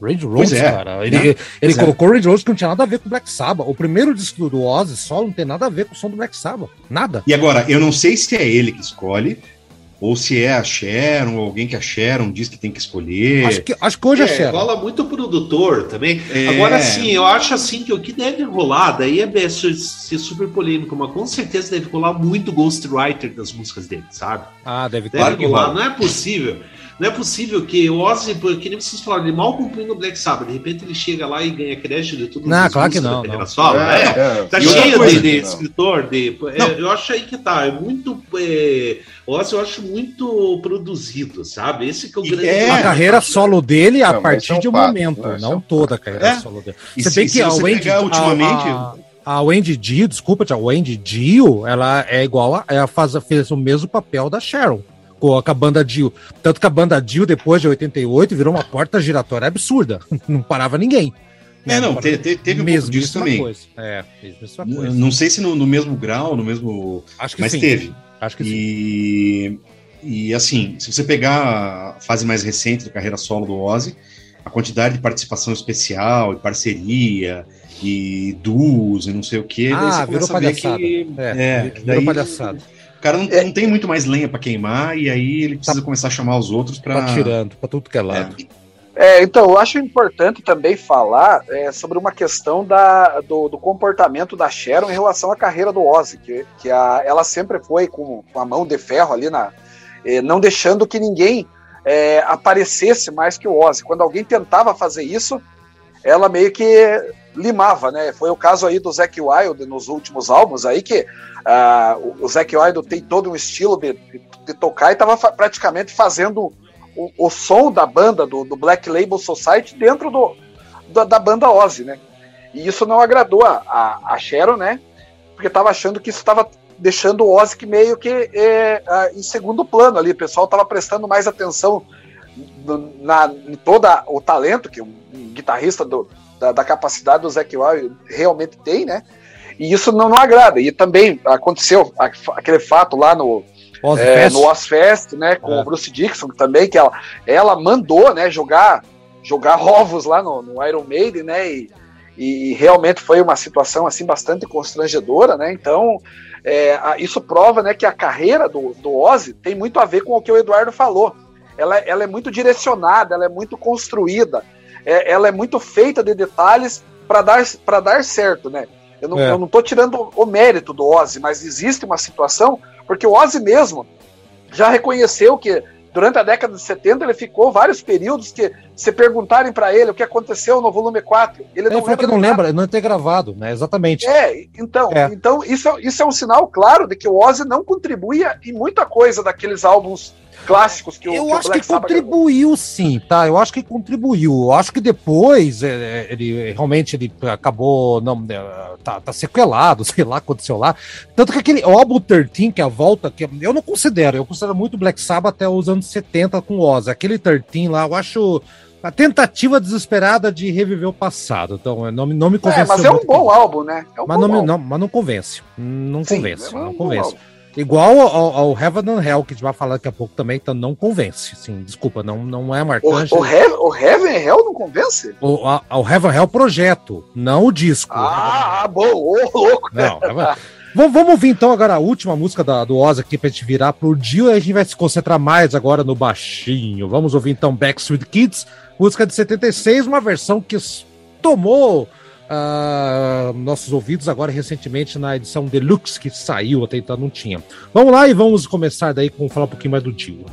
Range Rose, é, cara. Ele, né? ele colocou é. Range Rose que não tinha nada a ver com Black Sabbath. O primeiro disco do Ozzy só não tem nada a ver com o som do Black Sabbath. Nada. E agora, eu não sei se é ele que escolhe, ou se é a Sharon, ou alguém que a Sharon diz que tem que escolher. Acho que, acho que hoje é, é a Sharon. Rola muito produtor também. É... Agora sim, eu acho assim que o que deve rolar, daí é ser super polêmico, mas com certeza deve rolar muito ghostwriter das músicas dele, sabe? Ah, deve, deve claro rolar. Não é possível. Não é possível que o Ozzy, que nem vocês falaram, ele mal cumprindo o Black Sabbath, de repente ele chega lá e ganha crédito de tudo. Não, claro que não. não. Solo, é, né? é, tá cheio coisa, de, de escritor, de, é, eu acho aí que tá, é muito. É, Ozzy eu acho muito produzido, sabe? Esse que é o grande. É, a carreira solo dele a não, partir é um de um fato, momento, não, não toda a carreira solo dele. Você tem que a Wendy, ultimamente. A, a Wendy Dio, desculpa, a Wendy Dio, ela é igual a, ela faz, fez o mesmo papel da Sharon com a banda Dio. Tanto que a banda Dio, depois de 88, virou uma porta giratória absurda. <laughs> Não parava ninguém. É, não, te, te, teve um mesmo disso também. Coisa. É, mesma coisa. Não sei se no, no, mesmo grau, no mesmo. Acho que mas sim. teve. Acho que e, sim. E assim, se você pegar a fase mais recente da carreira solo do Ozzy, a quantidade de participação especial e parceria e duos e não sei o que, ah, virou palhaçada. Que, é, é, virou daí, palhaçada o cara não, é. não tem muito mais lenha para queimar e aí ele precisa tá, começar a chamar os outros para. Tá tirando para tudo que é lado. É. é. então, eu acho importante também falar é, sobre uma questão da, do, do, comportamento da Sharon em relação à carreira do Ozzy, que, que a, ela sempre foi com, com a mão de ferro ali, na, é, não deixando que ninguém é, aparecesse mais que o Ozzy. Quando alguém tentava fazer isso, ela meio que limava, né? Foi o caso aí do Zac Wild nos últimos álbuns aí que Uh, o Zac Wild tem todo um estilo de, de, de tocar e estava fa praticamente fazendo o, o, som da banda, do, do, Black Label Society, dentro do, da, da, banda Ozzy, né? E isso não agradou a, a, a Sharon, né? Porque estava achando que isso estava deixando o Ozzy meio que é, em segundo plano ali. O pessoal estava prestando mais atenção na, em todo o talento que um, um guitarrista do, da, da, capacidade do Zac Wild realmente tem, né? E isso não, não agrada. E também aconteceu aquele fato lá no, é, no Ozfest, né, com é. o Bruce Dixon também, que ela, ela mandou, né, jogar, jogar <laughs> ovos lá no, no Iron Maiden, né, e, e, realmente foi uma situação, assim, bastante constrangedora, né, então é, isso prova, né, que a carreira do, do Ozzy tem muito a ver com o que o Eduardo falou. Ela, ela é muito direcionada, ela é muito construída, é, ela é muito feita de detalhes para dar, dar certo, né. Eu não, é. eu não tô tirando o mérito do Ozzy, mas existe uma situação, porque o Ozzy mesmo já reconheceu que durante a década de 70 ele ficou vários períodos que, se perguntarem para ele o que aconteceu no volume 4, ele não lembra. que não lembra, não ter gravado, né? Exatamente. É, então, é. então isso, é, isso é um sinal claro de que o Ozzy não contribuía em muita coisa daqueles álbuns clássicos que o Eu que acho que contribuiu sim, tá? Eu acho que contribuiu. Eu acho que depois é, é, ele realmente ele acabou não é, tá, tá sequelado, <laughs> sei lá, aconteceu lá. Tanto que aquele álbum 13, que é a volta, que eu não considero, eu considero muito Black Sabbath até os anos 70 com Oz. Aquele 13 lá, eu acho a tentativa desesperada de reviver o passado. Então, não, não me convence. É, mas é um bom álbum, né? É um mas, não, álbum. não, mas não convence. Não Sim, convence. É um não convence. Igual ao, ao, Heaven and Hell, que a gente vai falar daqui a pouco também, então não convence. Sim, desculpa, não, não é marcante. O, o, Heaven, o Heaven and Hell não convence? O, a, o Heaven and Hell projeto, não o disco. Ah, bom, ô, louco. Não, Vamos, vamos ouvir então agora a última música da, do Oz aqui pra gente virar pro Dio e a gente vai se concentrar mais agora no baixinho. Vamos ouvir então Backstreet Kids, música de 76, uma versão que tomou uh, nossos ouvidos agora recentemente na edição Deluxe que saiu, até então não tinha. Vamos lá e vamos começar daí com falar um pouquinho mais do Dio.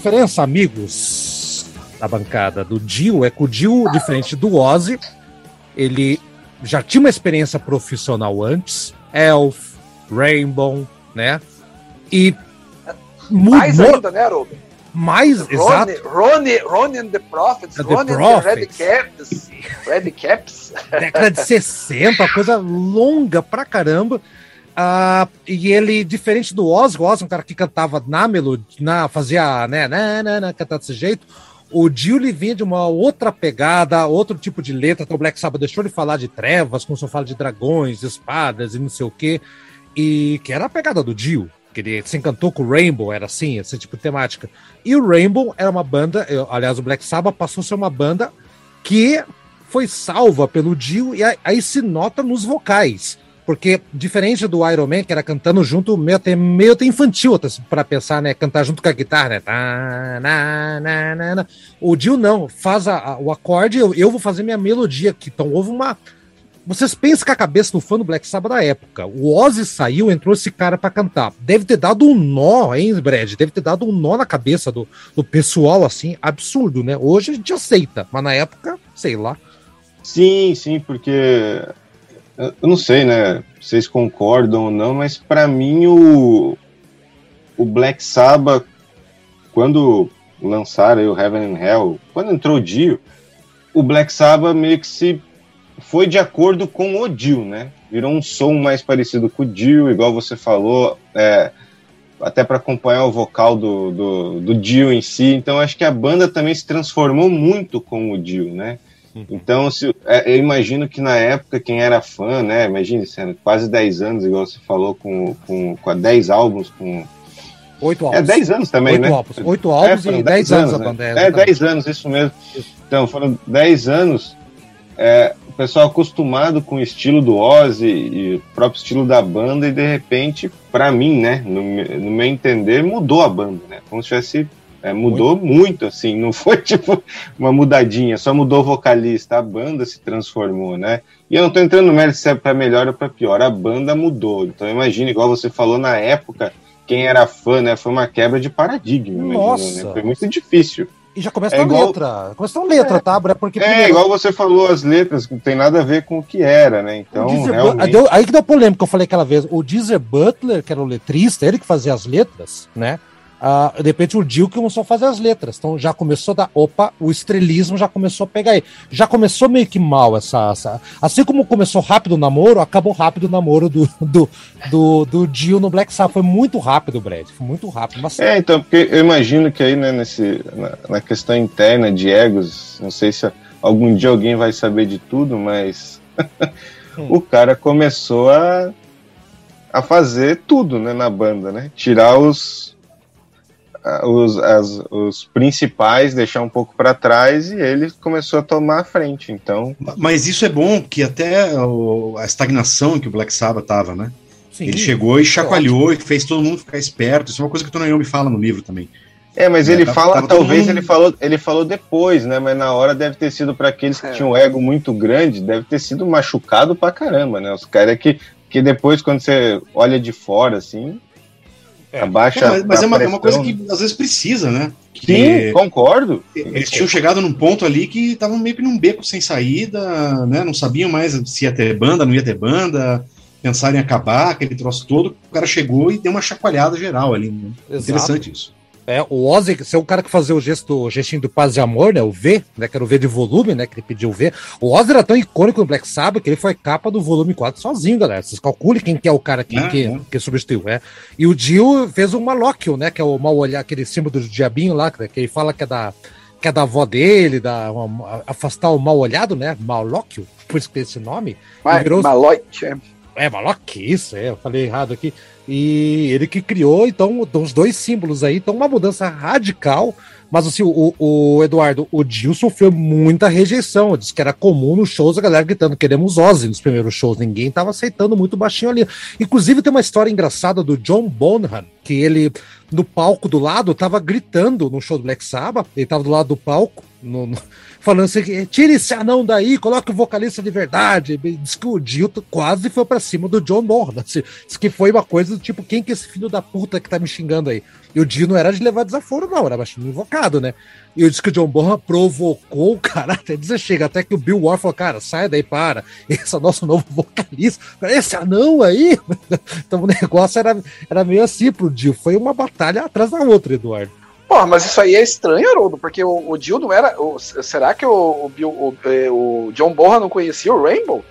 Diferença, amigos da bancada do Dio, é que o Dio, diferente do Ozzy, ele já tinha uma experiência profissional antes, Elf, Rainbow, né? E mais ainda, né? Mais, Ronnie, exato. Ronnie, Ronnie and the Prophets, the Ronnie Prophets. and the Red Caps. Red Caps. Década de 60, coisa longa pra caramba. Uh, e ele, diferente do Oz, o é um cara que cantava na melodia, na, fazia, né, né, né, né cantar desse jeito. O Julie vinha de uma outra pegada, outro tipo de letra. Então o Black Sabbath deixou de falar de trevas, começou a falar de dragões, espadas e não sei o quê. E que era a pegada do Dio que ele se encantou com o Rainbow, era assim, esse tipo de temática. E o Rainbow era uma banda, eu, aliás, o Black Sabbath passou a ser uma banda que foi salva pelo Dio, e aí, aí se nota nos vocais. Porque, diferente do Iron Man, que era cantando junto, meio até, meio até infantil, para pensar, né? Cantar junto com a guitarra, né? Tá, na, na, na, na. O Dio não, faz a, a, o acorde, eu, eu vou fazer minha melodia aqui. Então houve uma, vocês pensam que a cabeça do fã do Black Sabbath da época, o Ozzy saiu, entrou esse cara para cantar. Deve ter dado um nó, hein, Brad? Deve ter dado um nó na cabeça do, do pessoal, assim, absurdo, né? Hoje a gente aceita, mas na época, sei lá. Sim, sim, porque eu não sei, né? Vocês concordam ou não, mas para mim o, o Black Sabbath, quando lançaram o Heaven and Hell, quando entrou o Dio, o Black Sabbath meio que se foi de acordo com o Dio, né? Virou um som mais parecido com o Dio, igual você falou, é, até para acompanhar o vocal do, do, do Dio em si. Então acho que a banda também se transformou muito com o Dio, né? Então, se, é, eu imagino que na época, quem era fã, né? Imagine, sendo quase 10 anos, igual você falou, com, com, com 10 álbuns, com. Oito álbuns. É 10 anos também, Oito né? Álbuns. Oito álbuns é, e 10 anos, anos a banda. É, é 10 anos, isso mesmo. Então, foram 10 anos. É, pessoal acostumado com o estilo do Ozzy e o próprio estilo da banda, e de repente, para mim, né, no, no, meu entender, mudou a banda, né? Como se tivesse. É, mudou muito. muito. assim, não foi <laughs> tipo uma mudadinha, só mudou o vocalista, a banda se transformou, né? E eu não tô entrando no mérito se é pra melhor ou pra pior, a banda mudou. Então imagina, igual você falou na época, quem era fã, né? Foi uma quebra de paradigma, Nossa. Imagina, né? Foi muito difícil. E já começa é igual... letra. Começa com letra, é, tá? Porque é, primeiro... igual você falou, as letras não tem nada a ver com o que era, né? Então, realmente... Deu, aí que deu polêmica, eu falei aquela vez. O Deezer Butler, que era o letrista, ele que fazia as letras, né? Uh, de repente o Dio começou a fazer as letras. Então já começou a dar. Opa, o estrelismo já começou a pegar aí. Já começou meio que mal essa. essa assim como começou rápido o namoro, acabou rápido o namoro do, do, do, do Dio no Black Sabbath. Foi muito rápido, Brad. Foi muito rápido. Mas... É, então, porque eu imagino que aí, né, nesse, na, na questão interna de egos, não sei se algum dia alguém vai saber de tudo, mas hum. <laughs> o cara começou a, a fazer tudo né, na banda, né? Tirar os os, as, os principais deixar um pouco para trás e ele começou a tomar a frente. Então, mas isso é bom que até o, a estagnação que o Black Sabbath tava, né? Sim, ele chegou e chacoalhou e fez todo mundo ficar esperto. Isso é uma coisa que o Tony me fala no livro também. É, mas é, ele tava, fala, tava talvez mundo... ele falou, ele falou depois, né? Mas na hora deve ter sido para aqueles que é. tinham um ego muito grande, deve ter sido machucado pra caramba, né? Os caras que que depois quando você olha de fora assim, é. Abaixa. É, mas, mas é, uma, é, uma, coisa que às vezes precisa, né? Que Sim, concordo. Eles tinham chegado num ponto ali que estavam meio que num beco sem saída, né? Não sabiam mais se ia ter banda, não ia ter banda, pensaram em acabar, aquele troço todo. O cara chegou e deu uma chacoalhada geral ali. Né? Interessante isso. É, o Ozzy, você é o cara que fazia o gesto, o gestinho do paz e amor, né? O V, né? Que era o V de volume, né? Que ele pediu o V. O Ozzy era tão icônico no Black Sabbath que ele foi capa do volume 4 sozinho, galera. Vocês calculem quem que é o cara que, que, é. que substituiu, é. E o Dio fez o Malóquio, né? Que é o mal olhar, aquele símbolo do diabinho lá, que ele fala que é da que é da avó dele, da, uma, afastar o mal olhado, né? Malóquio, por isso que tem esse nome. Mas, virou... Malóquio, é. Malóquio, isso, é, eu falei errado aqui. E ele que criou, então, os dois símbolos aí. Então, uma mudança radical. Mas, assim, o, o Eduardo, o Dio sofreu muita rejeição. Diz que era comum nos shows a galera gritando: queremos Ozzy nos primeiros shows. Ninguém tava aceitando muito baixinho ali. Inclusive, tem uma história engraçada do John Bonham, que ele, no palco do lado, tava gritando no show do Black Sabbath. Ele tava do lado do palco, no, no falando assim: tire esse anão daí, coloque o vocalista de verdade. Diz que o Dio quase foi para cima do John Bonham. Diz que foi uma coisa do tipo, quem que é esse filho da puta que tá me xingando aí? E o Dio não era de levar desaforo, não, era baixinho invocado, né? E eu disse que o John Bonham provocou o cara até dizer chega, até que o Bill Ward falou, cara, sai daí, para. Esse é o nosso novo vocalista. Esse anão aí. <laughs> Então o negócio era, era meio assim pro Dio. Foi uma batalha atrás da outra, Eduardo. Porra, mas isso aí é estranho, Haroldo, porque o, o Dio não era. O, será que o, o, o, é, o John Bonham não conhecia o Rainbow?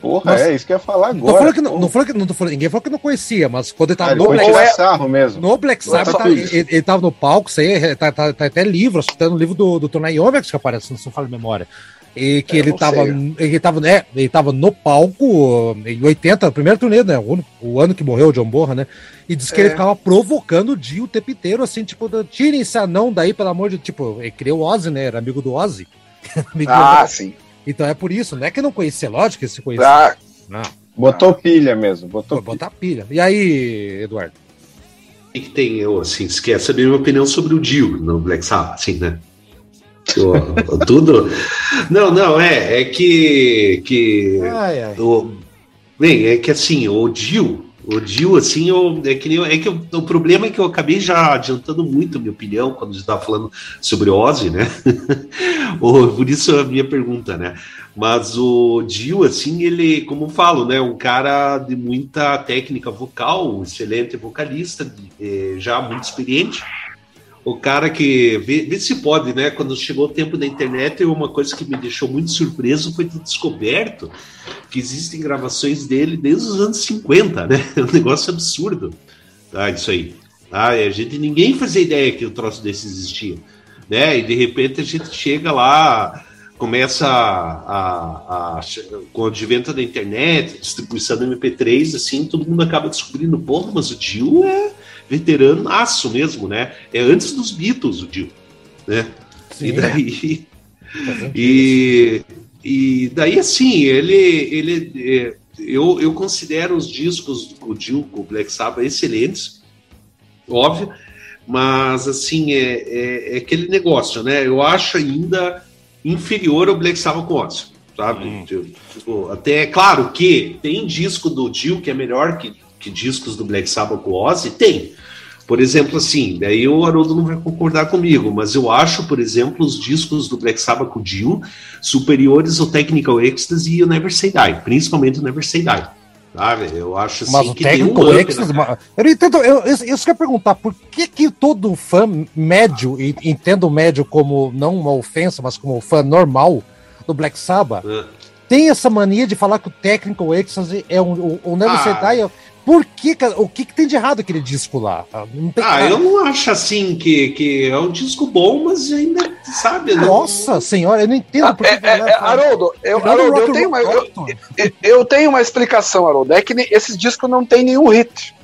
Porra, Nossa, é isso que eu ia falar agora. Não falando que não, não, falando que, não falando, ninguém falou que não conhecia, mas quando ele tava ah, no Black Sabbath. mesmo. No Black Sabbath, tá, ele, ele, tava no palco, isso aí, tá, tá, tá até livro, acho que tá no livro do, do Tony Iomix que aparece, não se fala de memória. E que é, ele tava, ele tava, né, ele tava no palco em 80, primeiro turnê, né, o, o, ano que morreu o John Borra, né, e disse que é. ele ficava provocando o Dio o tempo inteiro, assim, tipo, tirem esse anão daí, pelo amor de, tipo, ele criou o Ozzy, né, era amigo do Ozzy. <laughs> amigo ah, do... sim. Então é por isso, não é que não conhecia, lógico que se conhecia. Ah, não. Botou ah. pilha mesmo. Botou Vou botar pilha. E aí, Eduardo? O que, que tem, eu, assim, quer saber minha opinião sobre o Dio no Black Sabbath, assim, né? Tudo. Não, não, é, é que. que ai, ai. O, bem, é que assim, o Dio, o Dio, assim, eu, é que, é que eu, o problema é que eu acabei já adiantando muito a minha opinião quando a gente estava falando sobre Ozzy, né? <laughs> Por isso a minha pergunta, né? Mas o Dio, assim, ele, como eu falo, né? Um cara de muita técnica vocal, um excelente vocalista, é, já muito experiente. O cara que vê, se pode, né? Quando chegou o tempo da internet, uma coisa que me deixou muito surpreso foi ter descoberto que existem gravações dele desde os anos 50, né? É <laughs> um negócio absurdo. Ah, isso aí. Ah, a gente ninguém fazia ideia que o um troço desse existia, né? E de repente a gente chega lá, começa a, a, a com o advento da internet, distribuição do MP3, assim, todo mundo acaba descobrindo, porra, mas o Dio é veterano aço mesmo, né? É antes dos Beatles o Dio, né? Sim, e daí e, e daí, assim, ele. ele é, eu, eu considero os discos do Dio, com o Black Sabbath, excelentes, óbvio, mas, assim, é, é, é, aquele negócio, né? Eu acho ainda inferior ao Black Sabbath com Ozzy, sabe? Hum. Tipo, até, claro que tem disco do Dio que é melhor que, que discos do Black Sabbath com Ozzy, tem. Por exemplo, assim, daí o Haroldo não vai concordar comigo, mas eu acho, por exemplo, os discos do Black Sabbath com Dio superiores ao Technical Ecstasy e o Never Say Die, principalmente o Never Say Die. Sabe? Eu acho assim mas o que Technical um Ecstasy, né? eu entendo, eu, eu, eu quero perguntar, por que que todo fã médio, e entendo médio como não uma ofensa, mas como fã normal do Black Sabbath, uh. tem essa mania de falar que o Technical Ecstasy é um, o, o Never ah. Say Die é, por que, o que, que, tem de errado aquele disco lá? Não tem, ah, eu não acho assim que, que é um disco bom, mas ainda, sabe? Nossa não... senhora, eu não entendo ah, por que. É, é, Haroldo, eu, Haroldo, eu, tenho uma, eu, eu, tenho uma explicação, Haroldo. É que esses discos não tem nenhum hit.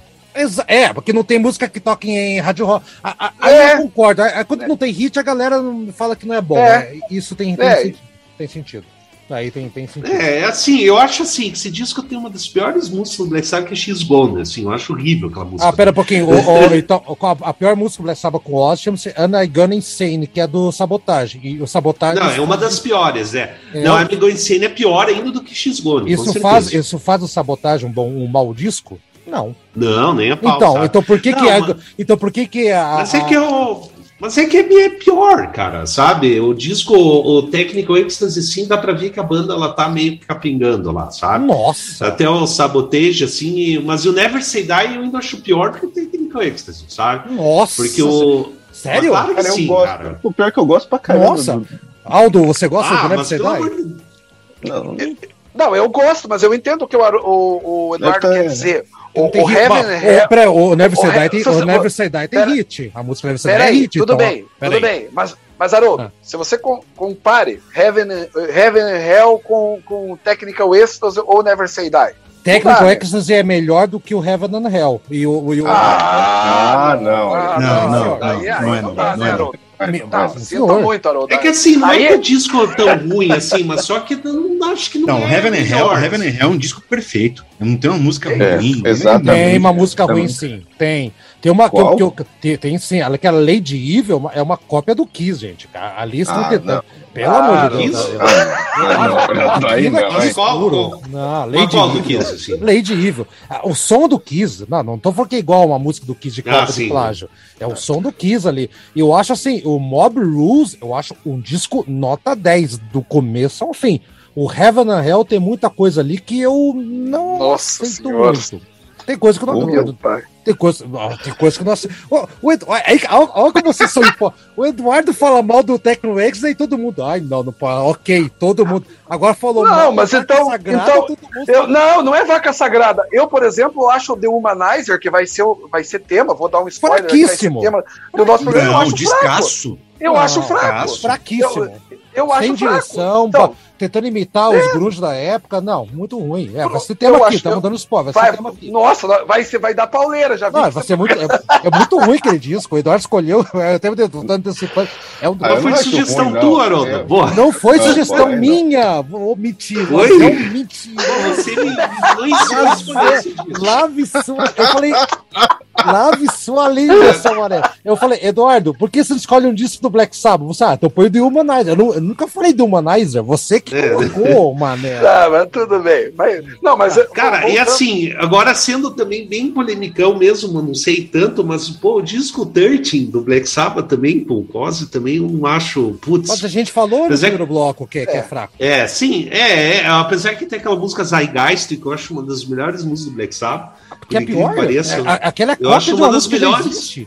É, porque não tem música que toque em rádio rock. Aí é. eu concordo. Quando não tem hit, a galera fala que não é bom. É. Né? Isso tem, tem, é. tem sentido. Aí tem, tem sentido. É, assim, eu acho assim, que esse disco tem uma das piores músicas do Black Sabbath que é X-Bone, assim, eu acho horrível aquela música. Ah, pera um pouquinho, o, o, então, a, a, pior música do Black Sabbath com Oz chama-se Anna Gonna Insane, que é do Sabotagem, e o Sabotagem... Não, é uma das piores, é. é não, a Gonna Insane é pior ainda do que X-Bone, isso faz Isso faz o Sabotagem um, bom, um mau disco? Não. Não, nem a pau, Então, então por que não, que... É, mas... Então por que que a... Mas é que eu... Mas é que é, é pior, cara, sabe? O disco, o Technical Ecstasy, sim, dá pra ver que a banda ela tá meio capingando lá, sabe? Nossa! Até o Sabotage, assim, mas o Never Say Die eu ainda acho pior que o Technical Ecstasy, sabe? Nossa! Porque o. Sério? Claro que cara, sim, gosto, cara. O pior é que eu gosto pra caramba. Nossa! Aldo, você gosta ah, do Never Say Die? Não. Não, eu gosto, mas eu entendo o que o, o, o Eduardo quer dizer. O, o, Heaven é... o, o Never Say Die tem, o Never Say Die tem hit. A música Never Say Die é hit. Tudo então, bem, tudo aí. bem. Mas, mas Haroldo, ah. se você compare Heaven, Heaven and Hell com, com Technical Ecstasy ou Never Say Die. Technical né? Ecstasy é melhor do que o Heaven and Hell. E o, e o... Ah, ah, não. Ah, não, não, não, não, não, é não, não, não, não, Tá, sinto muito, Haroldo. É que assim, não Aí... é que o disco é tão <laughs> ruim assim, mas só que não acho que não, não é. Heaven and Hell, Heaven and Hell é um disco perfeito. Não tem uma música é, ruim. Exatamente. Tem uma música ruim, sim. Tem. Tem uma que que tem, tem sim, aquela Lady Evil é uma cópia do Kiss, gente. Ali estão ah, tentando. Pelo ah, amor de Deus. Não, Lady Evil. Kiss, assim? Lady Evil. Ah, o som do Kiss, não, não tô falando que é igual uma música do Kiss de cópia ah, de plágio. É o som do Kiss ali. E eu acho assim, o Mob Rules, eu acho um disco nota 10 do começo ao fim. O Heaven and Hell tem muita coisa ali que eu não Nossa aceito muito. Tem coisa que eu não. Oh, tem coisa, tem coisa que não. O, o, olha, olha como vocês são. o Eduardo fala mal do Tecno X e todo mundo. Ai, não, não pode. Ok, todo mundo. Agora falou não, mal. Mas então, sagrada, então eu, não, não é vaca sagrada. Eu, por exemplo, acho o The Humanizer, que vai ser, vai ser tema, vou dar um spoiler. Fraquíssimo. Tema do nosso programa. Não, eu acho descasso. Fraco. Eu não, acho fraco. Fraquíssimo. Eu, eu acho Sem direção, então, tentando imitar é. os grunge da época. Não, muito ruim. É, vai ser tema aqui, estamos dando spoiler. Vai, vai Nossa, vai, ser, vai dar pauleira, já vi. Não, vai ser muito, é, é, muito ruim aquele disco. O Eduardo escolheu, <laughs> eu até tentando antecipando. É um, ah, não foi sugestão ruim, tua, Haroldo. É. Não foi não, sugestão minha. Vou mentir. Foi? Não, mentira. Você me Lave sua. Eu falei. Lave sua língua, Samaré. Eu falei, Eduardo, por que você escolhe um disco do Black Sabbath? Você, ah, então põe o The Humanizer. Eu, não, eu, nunca falei do Humanizer, você que é. colocou, mané. Tá, <laughs> mas tudo bem. Mas, não, mas. Cara, e assim, agora sendo também bem polemicão mesmo, não sei tanto, mas, pô, o disco 13 do Black Sabbath também, pô, o Cose também eu não acho. Putz. Mas a gente falou no primeiro bloco que, é. que é fraco. É, sim, é, é, apesar que tem aquela música Zeitgeist, que eu acho uma das melhores músicas do Black Sabbath. Que é pior. Pareça, é, aquela é eu acho uma das melhores.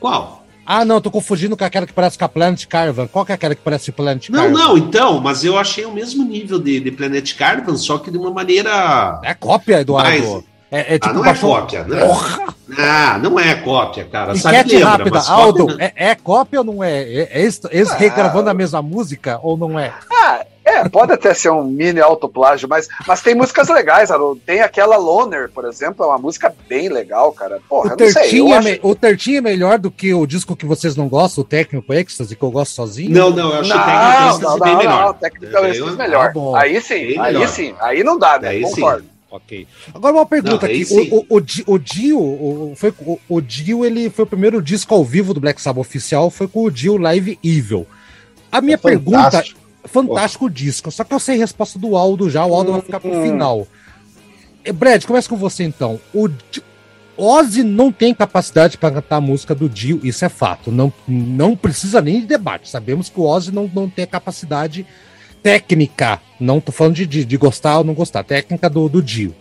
Qual? Ah, não, tô confundindo com aquela que parece com a Planet Caravan. Qual que é aquela que parece Planet Caravan? Não, não, então, mas eu achei o mesmo nível de, de Planet Caravan, só que de uma maneira. É cópia, Eduardo. Mais... É, é, tipo ah, não é cópia, né? Porra! Ah, não é cópia, cara. Sabe, lembra, rápida, Aldo, cópia... é, é, cópia ou não é? É, eles é, ah, regravando a mesma música ou não é? Ah, é, pode até ser um mini autoplágio, mas, mas tem músicas legais, Tem aquela Loner, por exemplo, é uma música bem legal, cara. Porra, o Tertinho, é acho... o Tertinho é melhor do que o disco que vocês não gostam, o Técnico Ecstasy, que eu gosto sozinho? Não, não, eu acho não, o Técnico Ecstasy bem melhor. Não, o Técnico Ecstasy é melhor. Tá aí sim, aí sim, aí não dá, né? Aí Concordo. Sim. Ok. Agora uma pergunta não, aqui. O, o, o, o Dio, o, foi, o, o Dio, ele foi o primeiro disco ao vivo do Black Sabbath oficial, foi com o Dio Live Evil. A minha é pergunta. Fantástico, fantástico disco. Só que eu sei a resposta do Aldo já, o Aldo vai ficar pro hum. final. Brad, começa com você então. O Ozzy não tem capacidade para cantar a música do Dio, isso é fato. Não, não precisa nem de debate. Sabemos que o Ozzy não, não tem capacidade técnica, não tô falando de, de, de gostar ou não gostar, técnica do, do Dio.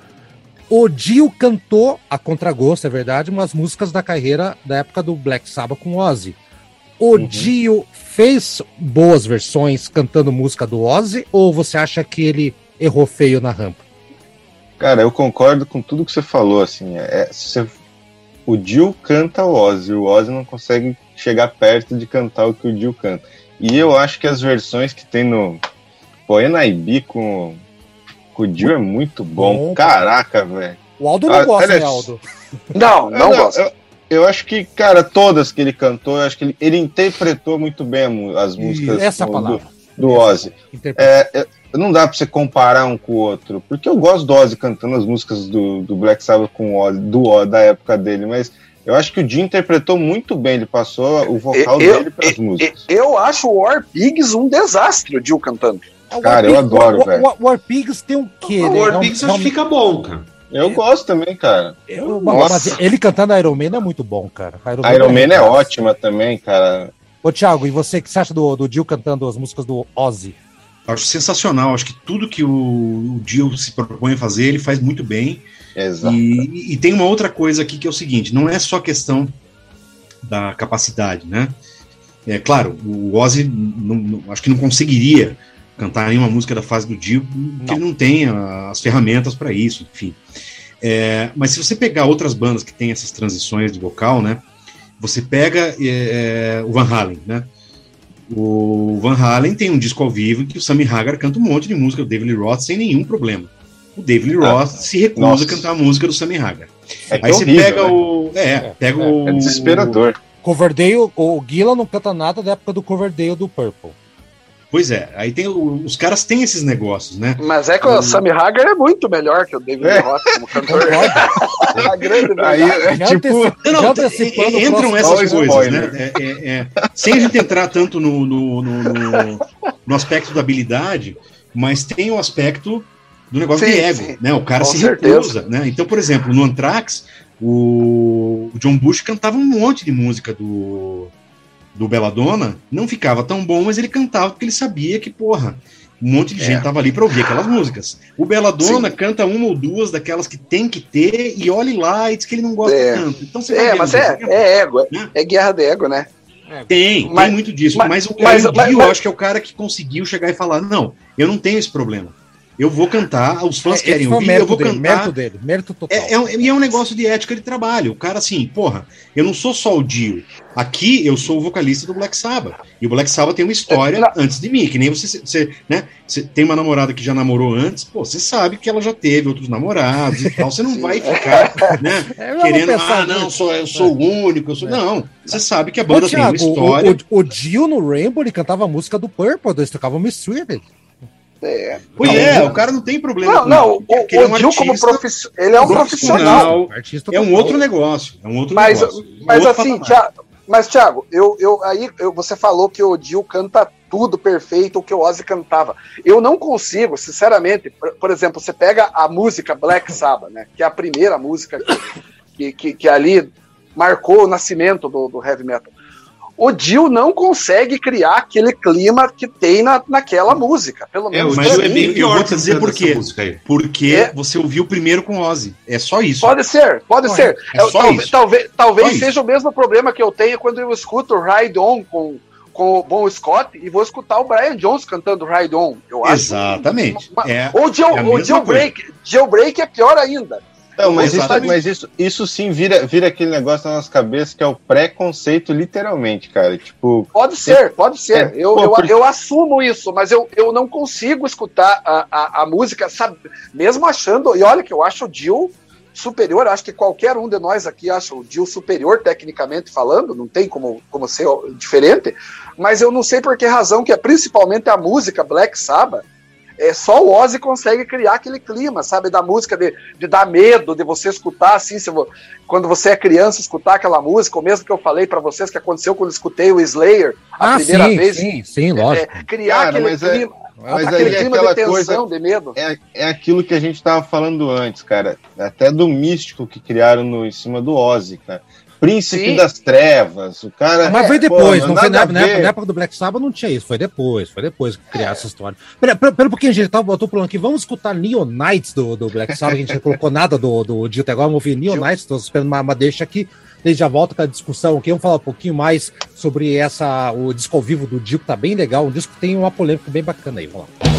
O Dio cantou a contragosto, é verdade, umas músicas da carreira da época do Black Sabbath com Ozzy. O uhum. Dio fez boas versões cantando música do Ozzy ou você acha que ele errou feio na rampa? Cara, eu concordo com tudo que você falou, assim, é, você, o Dio canta o Ozzy, o Ozzy não consegue chegar perto de cantar o que o Dio canta. E eu acho que as versões que tem no, Pô, Enaibi com, com o Dio é muito bom. bom Caraca, velho. O Aldo não ah, gosta, né, Aldo? <laughs> Não, não, não gosta. Eu, eu, acho que, cara, todas que ele cantou, eu acho que ele, ele interpretou muito bem as músicas essa palavra. do, do Ozzy. É, é, não dá pra você comparar um com o outro, porque eu gosto do Ozzy cantando as músicas do, do Black Sabbath com o Ozzy, do Ozzy, da época dele, mas eu acho que o Dio interpretou muito bem, ele passou o vocal eu, dele para as músicas. Eu acho o War Pigs um desastre, o Dio cantando. Cara, eu adoro, velho. War, War Pigs tem um quê? O War Pigs é um, fica bom, cara. Eu gosto também, cara. Eu, mas ele cantando Iron Man é muito bom, cara. Iron, Man, Iron Man é, é ótima também, cara. Ô, Thiago, e você, o que você acha do, do Dio cantando as músicas do Ozzy? Acho sensacional. Acho que tudo que o, o Dio se propõe a fazer, ele faz muito bem. Exato. E, e, tem uma outra coisa aqui que é o seguinte: não é só questão da capacidade, né? É claro, o Ozzy não, não, acho que não conseguiria cantar nenhuma música da fase do Dio, porque ele não tem as ferramentas para isso, enfim. É, mas se você pegar outras bandas que têm essas transições de vocal, né? Você pega é, é, o Van Halen, né? O Van Halen tem um disco ao vivo em que o Sammy Hagar canta um monte de música do David Lee Roth sem nenhum problema. O David Lee Roth ah, se recusa nossa. a cantar a música do Sammy Hagar. É Aí você horrível, pega né? o. É, pega é, o. É desesperador. Coverdale, o Gila não canta nada da época do Coverdale do Purple. Pois é, aí tem os caras têm esses negócios, né? Mas é que o, o Sammy Hagar é muito melhor que o David é. Roth como <laughs> cantor. é <laughs> a grande aí, é, tipo, não, não, é, entram essas coisas, né? É, é, é, sem a gente entrar tanto no, no, no, no, aspecto da habilidade, mas tem o aspecto do negócio sim, de ego, sim. né? O cara Com se certeza. recusa, né? Então, por exemplo, no Anthrax, o John Bush cantava um monte de música do do Belladonna não ficava tão bom, mas ele cantava porque ele sabia que, porra, um monte de é. gente tava ali para ouvir aquelas músicas. O Belladonna Sim. canta uma ou duas daquelas que tem que ter e olhe lá e diz que ele não gosta é. tanto. Então você é, mas é, é ego, né? é guerra de ego, né? Tem, mas, tem muito disso. Mas, mas o mas, mas, eu acho que é o cara que conseguiu chegar e falar: não, eu não tenho esse problema. Eu vou cantar, os fãs é, querem ouvir, eu vou dele, cantar. Mérito dele, mérito total. É, é, e é um negócio de ética de trabalho. O cara, assim, porra, eu não sou só o Dio. Aqui eu sou o vocalista do Black Sabbath. E o Black Sabbath tem uma história é, antes de mim, que nem você, você né? Você tem uma namorada que já namorou antes, pô, você sabe que ela já teve outros namorados e tal. Você não vai ficar, né? <laughs> É, querendo, ah, não, sou, eu sou o único. Eu sou... Não, você sabe que a banda Ô, Thiago, tem uma história. O, o, o Dio no Rainbow, ele cantava a música do Purple, eles tocavam Mistreated. É. Pois não, é, o cara não tem problema. Não, não, o, o, é um Gil como profissional, ele é um profissional. É um outro negócio, é um outro mas, negócio. Mas assim, Thiago, mas Thiago, eu, eu aí eu, você falou que o Gil canta tudo perfeito o que o Ozzy cantava. Eu não consigo, sinceramente, por, por, exemplo, você pega a música Black Sabbath, né, que é a primeira música que, que, que ali marcou o nascimento do, do heavy metal o Dio não consegue criar aquele clima que tem na, naquela música. Pelo é, menos. É, mas é bem pior. Eu vou te dizer por quê. Porque é. você ouviu primeiro com Ozzy. É só isso. Pode ser, pode ser. É, é. Talvez, talvez seja o mesmo problema que eu tenho quando eu escuto Ride On com, com o Bon Scott e vou escutar o Brian Jones cantando Ride On. Eu acho Exatamente. Uma, é, ou Joe, é Jailbreak. Jailbreak é pior ainda. Não, mas, isso, mas isso, isso sim vira, vira aquele negócio na nossa cabeça que é o preconceito, literalmente, cara. Tipo. Pode ser, pode ser. É, eu, pô, eu, por... eu, assumo isso, mas eu, eu não consigo escutar a, a, a, música, sabe? Mesmo achando. E olha que eu acho o Jill superior, acho que qualquer um de nós aqui acha o Jill superior, tecnicamente falando, não tem como, como ser diferente, mas eu não sei por que razão, que é principalmente a música Black Sabbath é, só o Ozzy consegue criar aquele clima, sabe, da música, de, de dar medo, de você escutar assim, se, quando você é criança, escutar aquela música, o mesmo que eu falei para vocês que aconteceu quando escutei o Slayer a ah, primeira sim, vez. Sim, sim, lógico. É, criar Cara, aquele é- clima. É... Mas aquele aí clima de tensão, coisa, de medo. É, é aquilo que a gente estava falando antes, cara. Até do místico que criaram no, em cima do Ozzy, cara. Príncipe Sim. das Trevas, o cara. Mas foi depois, pô, não foi na, na, época do Black Sabbath não tinha isso, foi depois, foi depois que criaram essa história. Pera, pera, pera um pouquinho, gente, eu tô falando aqui, vamos escutar Neon Knights do, do Black Sabbath, a gente não colocou nada do, do Dio até agora, vamos ouvir Neon Knights, tô esperando uma, uma deixa aqui, desde já volta com a discussão aqui, vamos falar um pouquinho mais sobre essa, o disco ao vivo do Dio, que tá bem legal, um disco que tem uma polêmica bem bacana aí, vamos lá.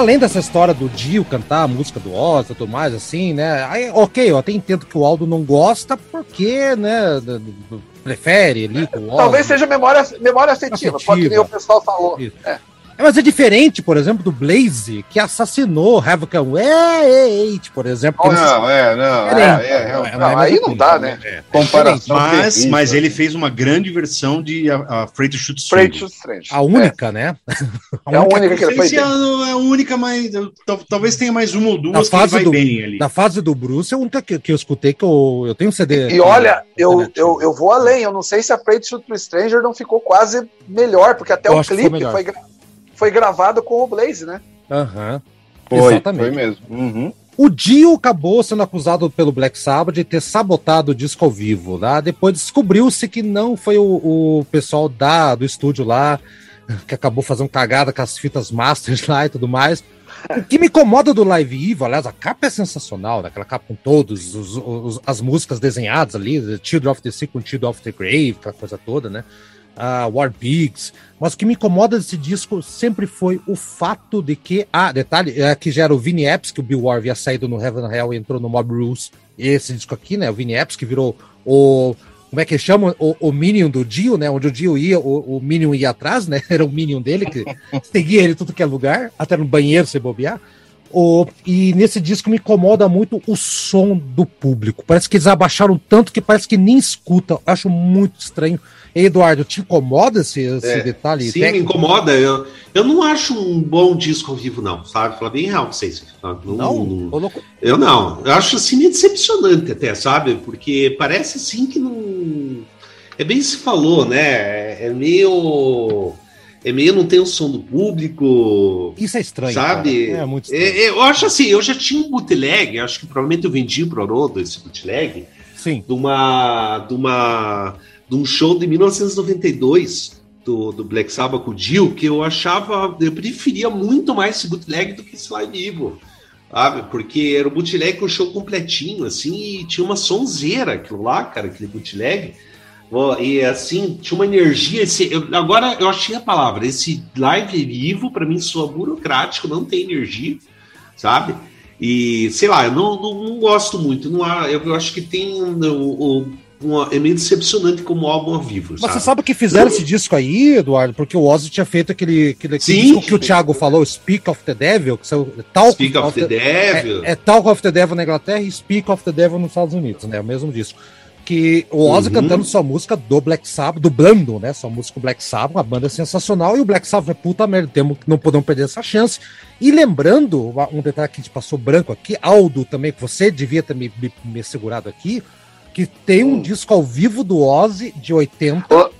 Além dessa história do Dio cantar a música do Oz e tudo mais, assim, né? Aí, ok, eu até entendo que o Aldo não gosta porque, né, prefere ali com o Oz. Talvez seja memória, memória afetiva, afetiva. pode que nem o pessoal falou. É. É, mas é diferente, por exemplo, do Blaze, que assassinou Havoc Eight, por exemplo. Não, é, não, é, é, é, não, aí não dá, né? É, Comparação. Mas, mas ele fez uma grande versão de a, a Freight Shoot Strange. A única, né? A é a única que ele fez. É a única, mas talvez tenha mais uma ou duas que fase do, bem ali. Na fase do Bruce, é a única que, que eu escutei que eu, eu tenho um CD. E, e olha, eu, eu, eu vou além, eu não sei se a Freight Shoot Stranger não ficou quase melhor, porque até eu o clipe foi, foi foi gravado com o Blaze, né? Aham. Uhum. Foi, Exatamente. foi mesmo. Uhum. O Dio acabou sendo acusado pelo Black Sabbath de ter sabotado o disco ao vivo. Tá? Depois descobriu-se que não foi o, o, pessoal da, do estúdio lá que acabou fazendo cagada com as fitas masters <laughs> lá e tudo mais. O que me incomoda do Live Evil, aliás, a capa é sensacional, né? aquela capa com todas as músicas desenhadas ali, Children of the Sea com Children of the Grave, aquela coisa toda, né? uh, War Pigs, mas o que me incomoda desse disco sempre foi o fato de que, ah, detalhe, é que já era o Vinny Epps, que o Bill War havia saído no Heaven Hell e entrou no Mob Rules, esse disco aqui, né, o Vinny Epps, que virou o, como é que chama? O, o Minion do Dio, né? Onde o Dio ia, o, o Minion ia atrás, né? <laughs> Era o Minion dele, que <laughs> seguia ele tudo que é lugar, até no banheiro se bobear. O, e nesse disco me incomoda muito o som do público. Parece que eles abaixaram tanto que parece que nem escuta. Acho muito estranho. Eduardo, te incomoda esse, esse é, detalhe? Sim, técnico? me incomoda. Eu, eu não acho um bom disco ao vivo, não, sabe? Falar bem real pra vocês. Não, não, não, Eu não. Eu acho assim decepcionante até, sabe? Porque parece assim que não. É bem se falou, né? É meio. É meio não tem o som do público. Isso é estranho. Sabe? Cara. É muito estranho. É, eu acho assim, eu já tinha um bootleg, acho que provavelmente eu vendi pro Haroldo esse bootleg. Sim. De uma. De uma de um show de 1992 do, do Black Sabbath com o Dio, que eu achava, eu preferia muito mais esse bootleg do que esse live vivo, sabe? Porque era o bootleg com o show completinho, assim, e tinha uma sonzeira aquilo lá, cara, aquele bootleg. E assim, tinha uma energia. Esse, eu, agora eu achei a palavra. Esse live vivo, para mim, soa burocrático, não tem energia, sabe? E sei lá, eu não, não, não gosto muito. Não há, eu, eu acho que tem o, o uma, é meio decepcionante como álbum ao vivo. Mas sabe? você sabe que fizeram esse disco aí, Eduardo? Porque o Ozzy tinha feito aquele, aquele, aquele disco que o Thiago falou, Speak of the Devil, que saiu Talk Speak of, of the, the, Devil. É, é, Talk of the Devil na Inglaterra e Speak of the Devil nos Estados Unidos, né? O mesmo disco. Que o Ozzy uhum. cantando sua música do Black Sabbath, dublando, né? Sua música Black Sabbath, uma banda sensacional, e o Black Sabbath é puta merda, temos, não podemos perder essa chance. E lembrando, um detalhe que a gente passou branco aqui, Aldo também, que você devia ter me, me, me segurado aqui, que tem um hum. disco ao vivo do Ozzy de 80.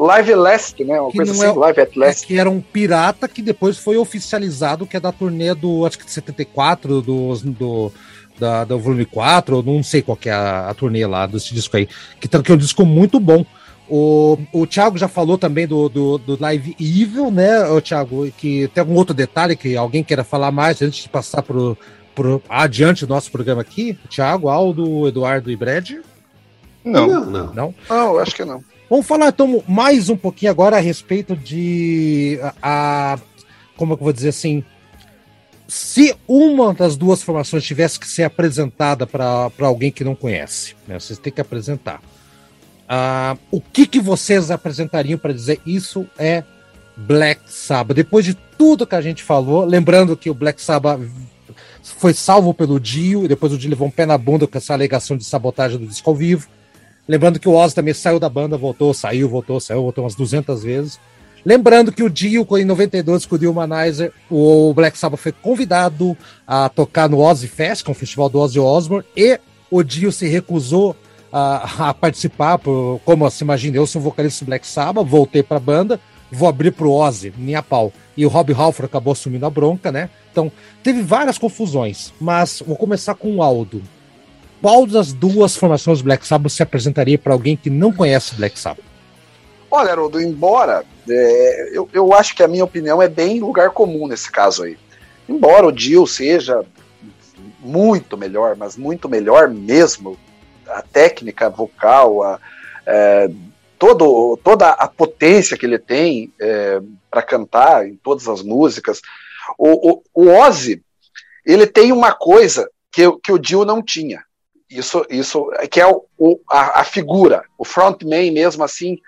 O Live Last, né? Uma coisa assim, é, Live at Last. Que era um pirata que depois foi oficializado, que é da turnê do, acho que de 74, do, do, da, do volume 4, não sei qual que é a, a turnê lá desse disco aí, que, que é um disco muito bom. O, o Thiago já falou também do, do, do Live Evil, né, o Thiago? Que tem algum outro detalhe que alguém queira falar mais antes de passar pro, pro adiante do nosso programa aqui? Thiago, Aldo, Eduardo e Brad? Não. Não, não. Não, não acho que não. Vamos falar então mais um pouquinho agora a respeito de a, a como é que eu vou dizer assim, se uma das duas formações tivesse que ser apresentada para alguém que não conhece, né, vocês têm que apresentar. Uh, o que, que vocês apresentariam para dizer isso é Black Sabbath? Depois de tudo que a gente falou, lembrando que o Black Sabbath foi salvo pelo Dio, e depois o Dio levou um pé na bunda com essa alegação de sabotagem do disco ao vivo. Lembrando que o Ozzy também saiu da banda, voltou, saiu, voltou, saiu, voltou umas 200 vezes. Lembrando que o Dio, em 92, com o Dio Manizer, o Black Sabbath foi convidado a tocar no Ozzy Fest, é um festival do Ozzy Osbourne, e o Dio se recusou a, a participar, por, como se imagina, eu sou um vocalista do Black Sabbath, voltei para a banda, vou abrir pro Ozzy, minha pau. E o Rob Halford acabou assumindo a bronca, né? Então, teve várias confusões, mas vou começar com o Aldo qual das duas formações Black Sabbath se apresentaria para alguém que não conhece Black Sabbath? Olha, Haroldo, embora é, eu, eu acho que a minha opinião é bem lugar comum nesse caso aí. Embora o Dio seja muito melhor, mas muito melhor mesmo, a técnica vocal, a, é, todo, toda a potência que ele tem é, para cantar em todas as músicas, O, o, o Ozzy, ele tem uma coisa que, que o Dio não tinha. Isso, isso que é o, a, a, figura, o frontman mesmo assim,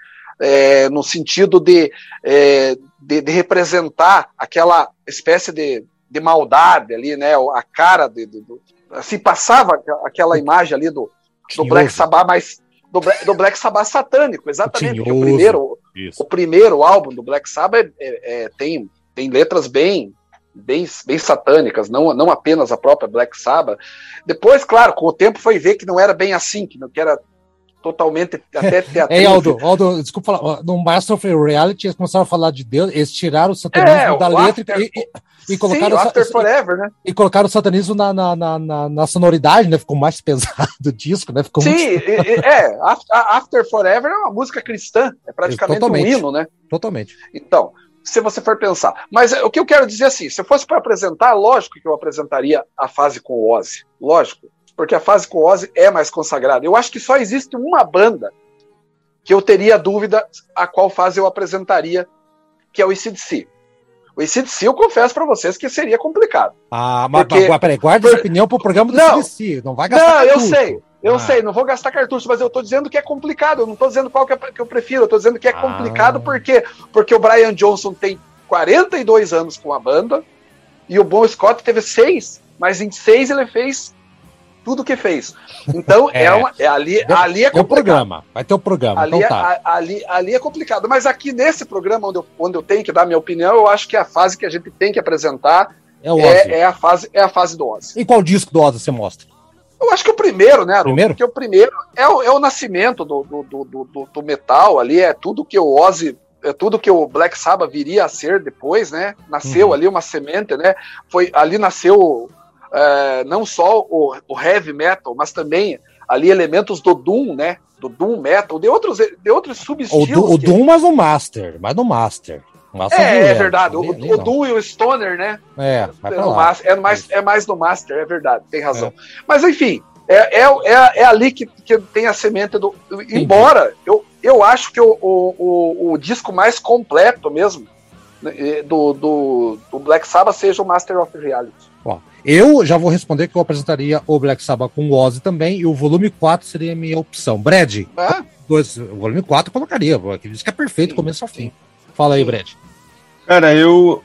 é, no sentido de, é, de, de, representar aquela espécie de, de maldade ali, né? A cara de, de, de assim passava aquela imagem ali do, do Black Sabbath, mas do, do Black Sabbath satânico, exatamente. Porque o primeiro, o primeiro álbum do Black Sabbath é, é, tem, tem letras bem bem, bem satânicas, não, não apenas a própria Black Sabbath. Depois, claro, com o tempo foi ver que não era bem assim, que, não, que era totalmente até <laughs> teatro. Ei, Aldo, Aldo, desculpa falar, no Master of Reality eles começaram a falar de Deus, eles tiraram o satanismo é, da letra after, e, e, e, colocaram sim, o, after forever, né? E colocaram o satanismo na, na, na, na, sonoridade, né? Ficou mais <laughs> pesado o disco, né? Ficou sim, muito... é, After Forever é uma música cristã, é praticamente Totalmente. um hino, né? Totalmente. Então, se você for pensar. Mas o que eu quero dizer é assim, se eu fosse para apresentar, lógico que eu apresentaria a fase com o Ozzy, lógico, porque a fase com o Ozzy é mais consagrada. Eu acho que só existe uma banda que eu teria dúvida a qual fase eu apresentaria, que é o ICDC. O ICDC, eu confesso para vocês que seria complicado. Ah, mas, porque... mas peraí, guarda essa opinião pro programa do não, ICDC, não vai gastar Não, eu sei, eu ah. sei, não vou gastar cartucho, mas eu tô dizendo que é complicado. Eu não tô dizendo qual que, é, que eu prefiro, eu tô dizendo que é complicado ah. porque, porque o Brian Johnson tem 42 anos com a banda e o Bon Scott teve seis, mas em seis ele fez tudo que fez. Então, <laughs> é, é, uma, é ali, ali é complicado. Programa, vai ter o programa. Ali, então é, tá. a, ali, ali é complicado. Mas aqui nesse programa, onde eu, onde eu tenho que dar minha opinião, eu acho que a fase que a gente tem que apresentar é, é, é, a, fase, é a fase do Ozzy. E qual disco do Ozzy você mostra? Eu acho que o primeiro, né, Aru? Primeiro? Porque o primeiro é o, é o nascimento do, do, do, do, do metal ali, é tudo que o Ozzy é tudo que o Black Sabbath viria a ser depois, né? Nasceu uhum. ali uma semente, né? Foi ali nasceu é, não só o, o, heavy metal, mas também ali elementos do doom, né? Do doom metal, de outros de outros subestilos. O, o que... doom, mas o master, mas no master. Master é, é verdade. Ali, o, ali o Doom e o Stoner, né? É, é, no master, é, mais, é mais no Master, é verdade, tem razão. É. Mas enfim, é, é, é, é, ali que, que tem a semente do. Embora eu, eu acho que o, o, o, o disco mais completo mesmo né, do, do, do, Black Sabbath seja o Master of Reality. Ó, eu já vou responder que eu apresentaria o Black Sabbath com o Ozzy também, e o volume 4 seria a minha opção. Brad, é? dois, o volume 4 eu colocaria, porque diz que é perfeito, começo ao fim. Fala aí, Brad. Cara, eu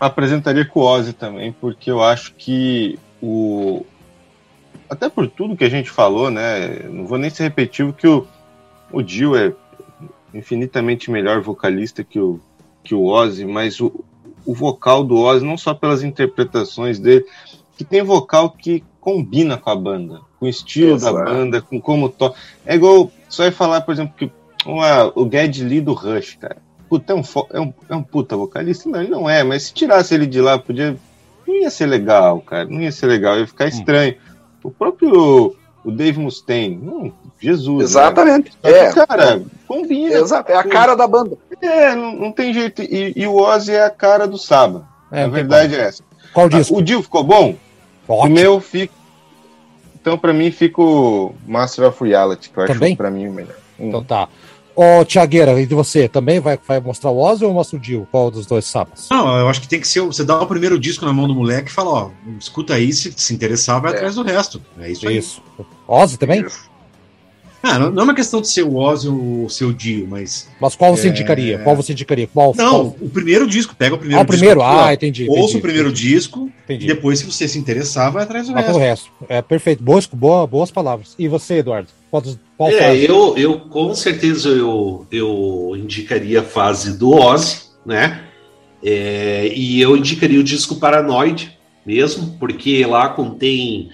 apresentaria com o Ozzy também, porque eu acho que o. Até por tudo que a gente falou, né? Não vou nem ser repetitivo que o, o Dio é infinitamente melhor vocalista que o, que o Ozzy, mas o, o vocal do Ozzy, não só pelas interpretações dele, que tem vocal que combina com a banda, com o estilo Exato. da banda, com como toca. É igual, só ia falar, por exemplo, que o Ged Lee do Rush, cara puta, é um, é um, é um puta vocalista? Não, ele não é, mas se tirasse ele de lá, podia. Não ia ser legal, cara. Não ia ser legal, ia ficar hum. estranho. O próprio o Dave Mustaine, hum, Jesus. Né? Exatamente. Né? É. cara, combina. Exato, é a cara da banda. É, não, não tem jeito. E, e, o Ozzy é a cara do Saba. É, a verdade é essa. Qual disco? O Dio ficou bom? Ótimo. O meu fica. Então, pra mim, fica o Master of Reality, que eu Também? acho pra mim o melhor. Então tá. Ô, Tiagueira, e de você, também vai, vai mostrar o Ozzy ou mostra o Dio? Qual dos dois sabas? Não, eu acho que tem que ser. Você dá o primeiro disco na mão do moleque e fala, ó, escuta aí, se se interessar, vai é. atrás do resto. É isso, isso. aí. Ozzy também? Isso. Ah, não, não, é uma questão de ser o Ozzy ou o seu Dio, mas. Mas qual você é... indicaria? Qual você indicaria? Qual, não, qual... o primeiro disco, pega o primeiro ah, o primeiro? Disco, ah, entendi. Ouça entendi, o primeiro entendi. disco, entendi. e depois, se você se interessar, vai atrás do vai resto. resto. É perfeito. Boas, boa, boas palavras. E você, Eduardo? Qual, qual é, eu, eu com certeza eu, eu indicaria a fase do Ozzy, né? É, e eu indicaria o disco Paranoid mesmo, porque lá contém.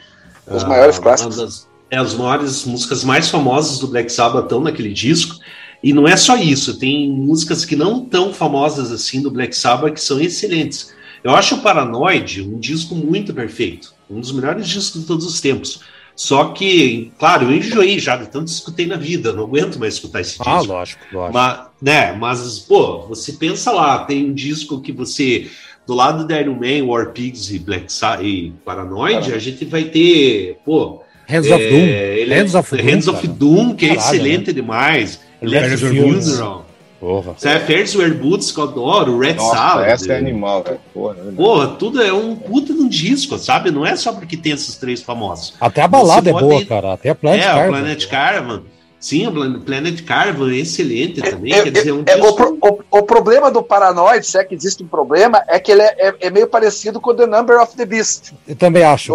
Os uh, maiores clássicos é, as maiores músicas mais famosas do Black Sabbath estão naquele disco. E não é só isso, tem músicas que não tão famosas assim do Black Sabbath que são excelentes. Eu acho o Paranoid um disco muito perfeito, um dos melhores discos de todos os tempos. Só que, claro, eu enjoei já de tanto escutei na vida, não aguento mais escutar esse ah, disco. Ah, lógico, lógico. Mas, né, mas, pô, você pensa lá, tem um disco que você, do lado da Iron Man, War Pigs e Black Sabbath e Paranoid, a gente vai ter, pô, Hands of Doom. É, Hands, of, Doom, Hands of Doom, que é Caralho, é excelente né? demais. Electric Funeral. Porra. Sai Ferris Wear Boots, que eu adoro, Red Nossa, Salad. Essa é animal, velho. Porra, é Porra, tudo é um puta um disco, sabe? Não é só porque tem esses três famosos. Até a balada Você é boa, cara. Até a Planet é, Caravan. É, o Planet Caravan. Sim, o Planet Caravan é excelente também. É, quer dizer, um é, disco... o, o, o, problema do Paranoid, se é que existe um problema, é que ele é, é, é meio parecido com The Number of the Beast. Eu também acho.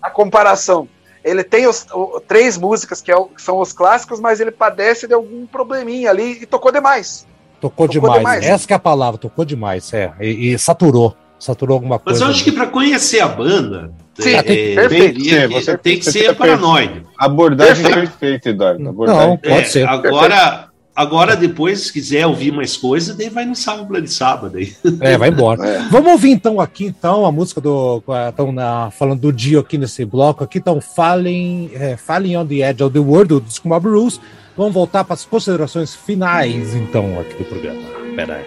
a comparação. Ele tem os, o, três músicas que, é o, que, são os clássicos, mas ele padece de algum probleminha ali e tocou demais. Tocou, tocou demais. demais. Essa é a palavra, tocou demais, é. E, e saturou. Saturou alguma coisa. Mas eu acho que para conhecer a banda, Sim, é, perfeito. Tem, você, tem que ser paranoide. Abordagem perfeito. perfeita, Eduardo. Abordagem. Não, pode é, ser. Agora, agora, depois, se quiser ouvir mais coisas, daí vai no sábado de sábado. Aí. É, vai embora. É. Vamos ouvir então aqui, então, a música do. Estão falando do Dio aqui nesse bloco. Aqui estão Falling, é, Falling on the Edge of the World, do Disco Mob Rules. Vamos voltar para as considerações finais, então, aqui do programa. Pera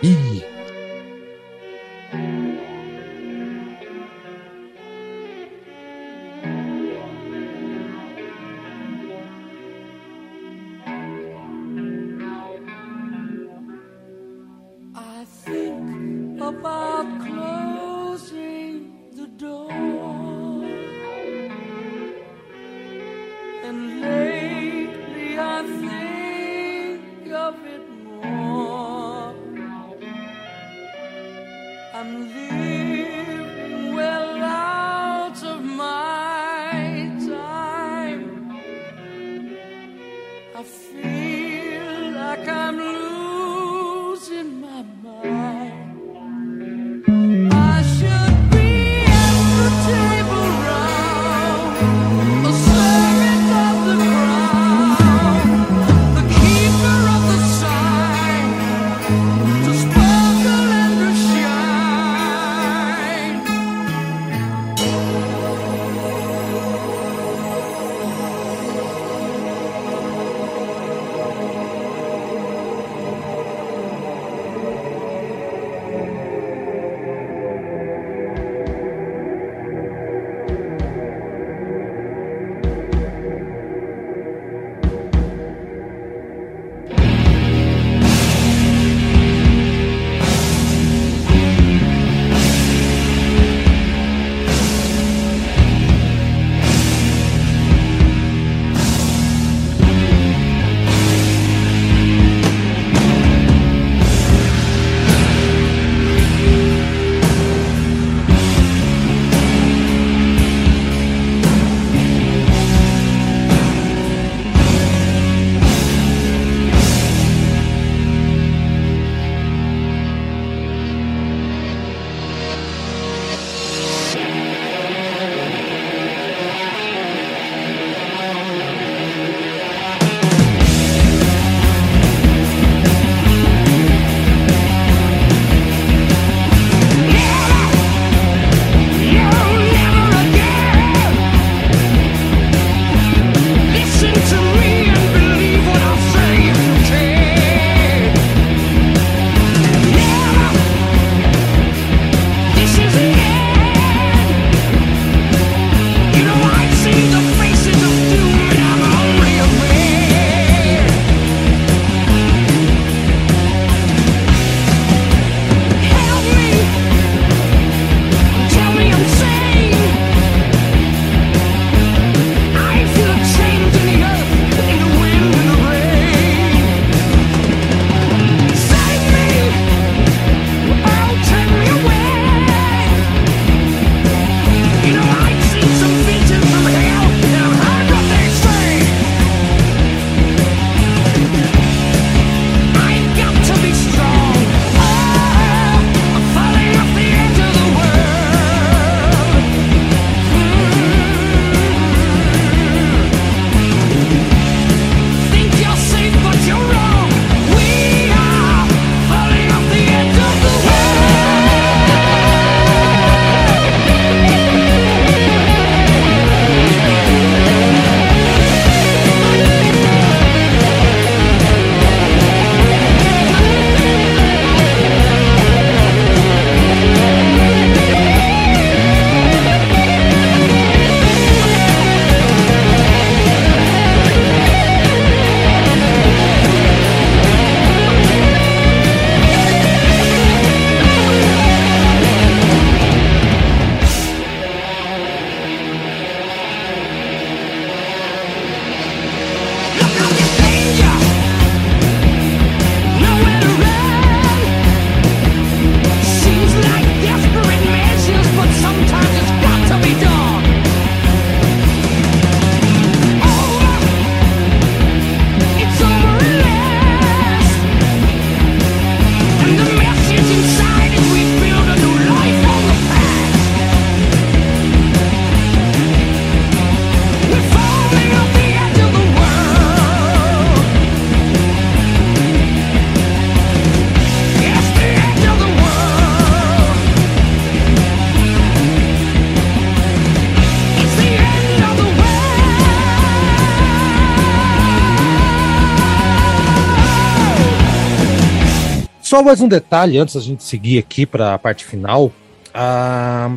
mais um detalhe antes da gente seguir aqui para a parte final. Ah,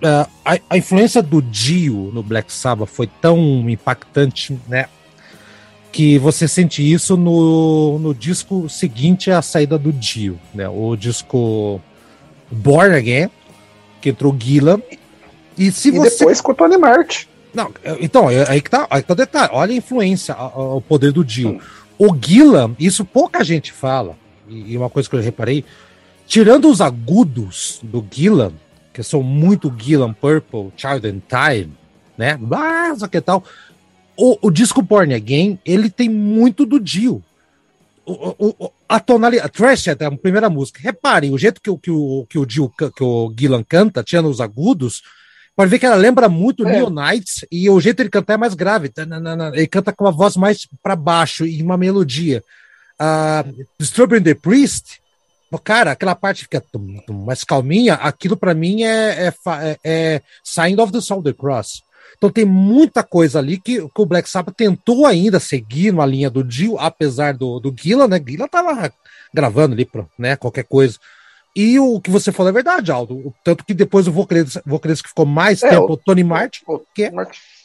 a, a, influência do Dio no Black Sabbath foi tão impactante, né? Que você sente isso no, no disco seguinte à saída do Dio, né? O disco Born Again, que entrou Gillan. E, se e você... depois com o Tony Martin. Não, então, é aí que tá, aí que tá o detalhe. Olha a influência, o poder do Dio. O Gillan, isso pouca gente fala, e uma coisa que eu reparei, tirando os agudos do Gillan, que são muito Gillan Purple, Child in Time, né? Mas, que tal? O, o disco Born Again, ele tem muito do Dio. O, o, a tonalidade, a Trash é a primeira música. Reparem, o jeito que, que, o, que o Dio, que o Gillan canta, tirando os agudos, pode ver que ela lembra muito é. Neon Knights e o jeito de ele cantar é mais grave. Ele canta com uma voz mais para baixo e uma melodia. Uh, Disturbing the Priest, cara, aquela parte fica mais calminha, aquilo para mim é, é, é, é Sign of the Soul the Cross. Então tem muita coisa ali que, que, o Black Sabbath tentou ainda seguir na linha do Dio, apesar do, do Gila, né? Gila tava gravando ali, né? Qualquer coisa. E o que você falou é verdade, Aldo. Tanto que depois o vocalista, vocalista que ficou mais é, tempo, o Tony Martin, o, que é.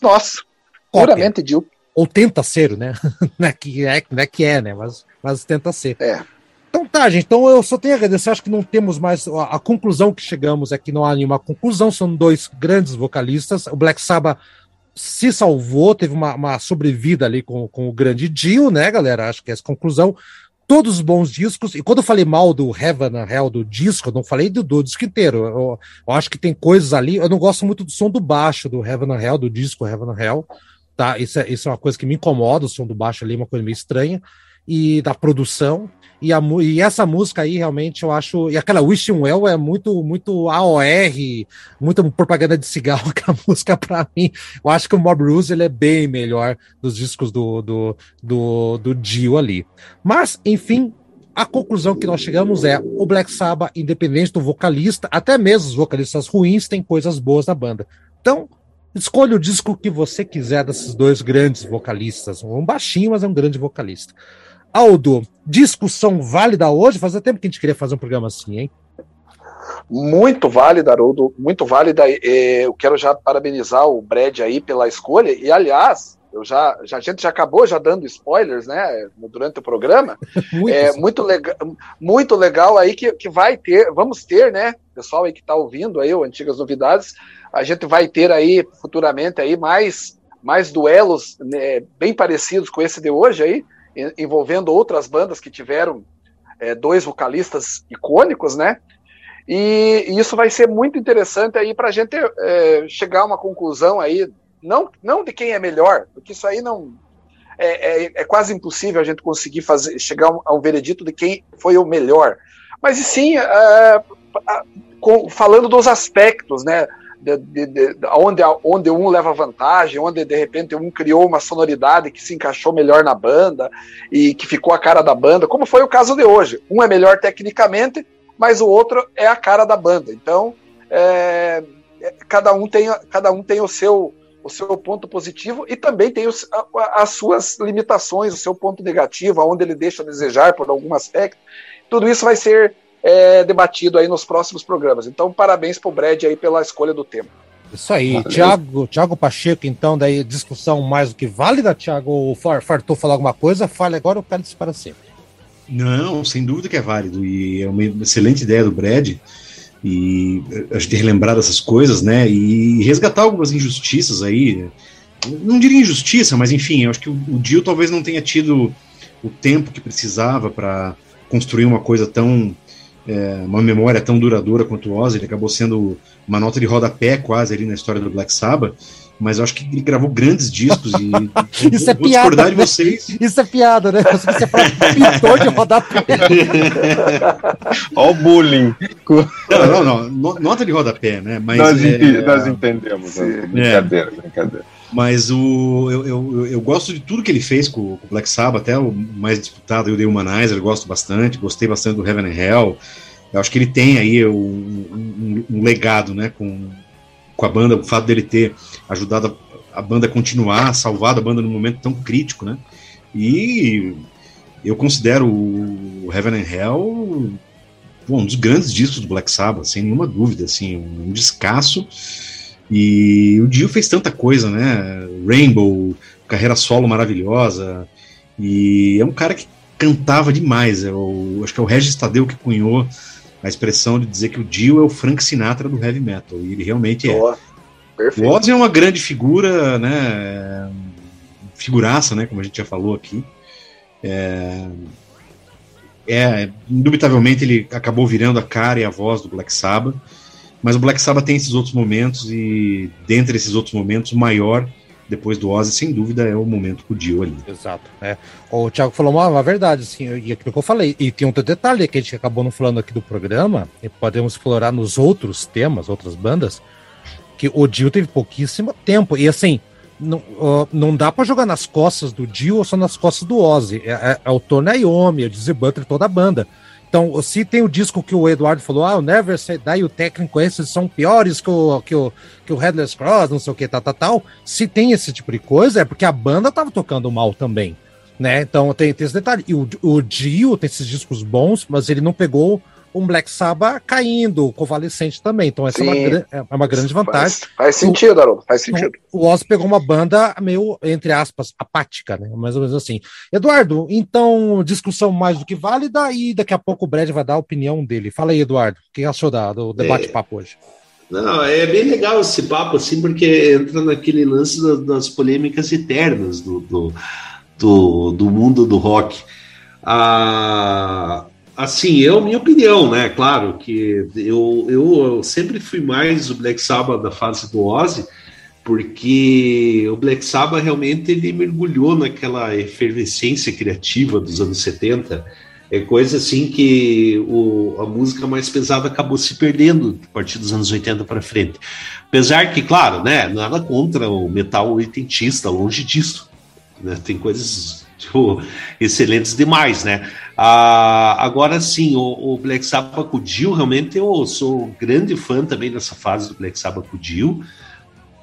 Nossa, puramente Dio. Ou tenta ser, né? <laughs> não, é que é, não é que é, né? Mas, mas tenta ser. É. Então tá, gente. Então eu só tenho a agradecer. Acho que não temos mais. A, a conclusão que chegamos é que não há nenhuma conclusão. São dois grandes vocalistas. O Black Sabbath se salvou, teve uma, uma sobrevida ali com, com o grande Dio, né, galera? Acho que é essa conclusão todos os bons discos, e quando eu falei mal do Heaven and Hell do disco, eu não falei do, do disco inteiro. Eu, eu, acho que tem coisas ali. Eu não gosto muito do som do baixo do Heaven and Hell, do disco Heaven and Hell. Tá? Isso, é, isso é uma coisa que me incomoda, o som do baixo ali é uma coisa meio estranha. E da produção. E, a, e essa música aí, realmente, eu acho. E aquela Wishing Well é muito, muito AOR, muita propaganda de cigarro, <laughs> aquela música pra mim. Eu acho que o Mob Rules ele é bem melhor dos discos do, do, do, do Dio ali. Mas, enfim, a conclusão que nós chegamos é: o Black Sabbath, independente do vocalista, até mesmo os vocalistas ruins, tem coisas boas na banda. Então, escolha o disco que você quiser desses dois grandes vocalistas. Um baixinho, mas é um grande vocalista. Aldo, discussão válida hoje? Fazia tempo que a gente queria fazer um programa assim, hein? Muito válida, Haroldo, muito válida. Eu quero já parabenizar o Brad aí pela escolha. E, aliás, eu já, já, a gente já acabou já dando spoilers, né, durante o programa. <laughs> muito, é muito legal, muito legal aí que, que vai ter, vamos ter, né, pessoal aí que está ouvindo aí, o Antigas Novidades, a gente vai ter aí futuramente aí mais, mais duelos né, bem parecidos com esse de hoje aí envolvendo outras bandas que tiveram é, dois vocalistas icônicos, né? E, e, isso vai ser muito interessante aí para a gente é, chegar a uma conclusão aí, não, não de quem é melhor, porque isso aí não é, é, é quase impossível a gente conseguir fazer chegar a um veredito de quem foi o melhor, mas sim é, com, falando dos aspectos, né? de, de, de, onde, onde um leva vantagem, onde de repente um criou uma sonoridade que se encaixou melhor na banda e que ficou a cara da banda, como foi o caso de hoje. Um é melhor tecnicamente, mas o outro é a cara da banda. Então, é, é cada, um tem, cada um tem o seu, o seu ponto positivo e também tem os, as suas limitações, o seu ponto negativo, aonde ele deixa a desejar por algum aspecto. Tudo isso vai ser é, debatido aí nos próximos programas. Então, parabéns pro Brad aí pela escolha do tema. Isso aí, Tiago, Thiago Pacheco, então, daí discussão mais do que válida, Tiago, ou fartou falar alguma coisa, fale agora ou quero para sempre. Não, sem dúvida que é válido, e é uma excelente ideia do Brad, e a gente relembrar dessas coisas, né, e resgatar algumas injustiças aí, não diria injustiça, mas enfim, eu acho que o, o Dio talvez não tenha tido o tempo que precisava para construir uma coisa tão é, uma memória tão duradoura quanto o Ozzy, ele acabou sendo uma nota de rodapé quase ali na história do Black Sabbath, mas eu acho que ele gravou grandes discos e <laughs> isso vou, é vou piada, discordar de né? vocês. Isso é piada, né? Você fala pintor de rodapé. <laughs> Olha <laughs> o bullying. Não, não, não, nota de rodapé, né? Mas, nós, é, nós entendemos, né? brincadeira, é. brincadeira. Mas o, eu, eu, eu, gosto de tudo que ele fez com, com o Black Sabbath, até o mais disputado, o The Humanizer, gosto bastante, gostei bastante do Heaven and Hell. Eu acho que ele tem aí um, um, um legado né, com, com a banda, o fato dele ter ajudado a, a banda a continuar, salvado a banda num momento tão crítico, né? E eu considero o Heaven and Hell um dos grandes discos do Black Sabbath, sem nenhuma dúvida, assim, um descasso. E o Dio fez tanta coisa, né? Rainbow, carreira solo maravilhosa. E é um cara que cantava demais. É o, acho que é o Regis Tadeu que cunhou a expressão de dizer que o Dio é o Frank Sinatra do heavy metal. E ele realmente é. perfeito. O Ozzy é uma grande figura, né? Figuraça, né? Como a gente já falou aqui. É, é, indubitavelmente ele acabou virando a cara e a voz do Black Sabbath, mas o Black Sabbath tem esses outros momentos e dentre esses outros momentos, o maior depois do Ozzy, sem dúvida, é o momento com o Dio ali. Exato. É. O Thiago falou uma, uma verdade, assim, e aquilo que eu falei. E tem outro detalhe que a gente acabou não falando aqui do programa, e podemos explorar nos outros temas, outras bandas, que o Dio teve pouquíssimo tempo. E assim, não, uh, não dá para jogar nas costas do Dio ou só nas costas do Ozzy. É, é, é o Tony Iommi, é o Dizzy Butler, toda a banda. Então, se tem o disco que o Eduardo falou, ah, o Never Say Die o técnico, esses são piores que o, que o, que o Headless Cross, não sei o que, tal, tal, tal. Se tem esse tipo de coisa, é porque a banda tava tocando mal também, né? Então, tem, tem esse detalhe. E o, o Dio tem esses discos bons, mas ele não pegou um Black Sabbath caindo, convalescente também. Então, essa é uma, é uma, grande vantagem. Faz, faz sentido, Haroldo, faz sentido. O, o Oz pegou uma banda meio, entre aspas, apática, né? Mais ou menos assim. Eduardo, então, discussão mais do que válida e daqui a pouco o Brad vai dar a opinião dele. Fala aí, Eduardo, o que achou da, do debate-papo é... hoje? Não, é bem legal esse papo, assim, porque entra naquele lance das polêmicas eternas do, do, do, do mundo do rock. Ah, assim, é a minha opinião, né? Claro que eu, eu, sempre fui mais o Black Sabbath da fase do Ozzy, porque o Black Sabbath realmente ele mergulhou naquela efervescência criativa dos anos 70. É coisa assim que o, a música mais pesada acabou se perdendo a partir dos anos 80 para frente. Apesar que, claro, né, nada contra o metal oitentista, longe disso. Né? Tem coisas tipo, excelentes demais, né? Ah, agora sim, o, o, Black Sabbath com Dio, realmente eu sou grande fã também dessa fase do Black Sabbath com Dio,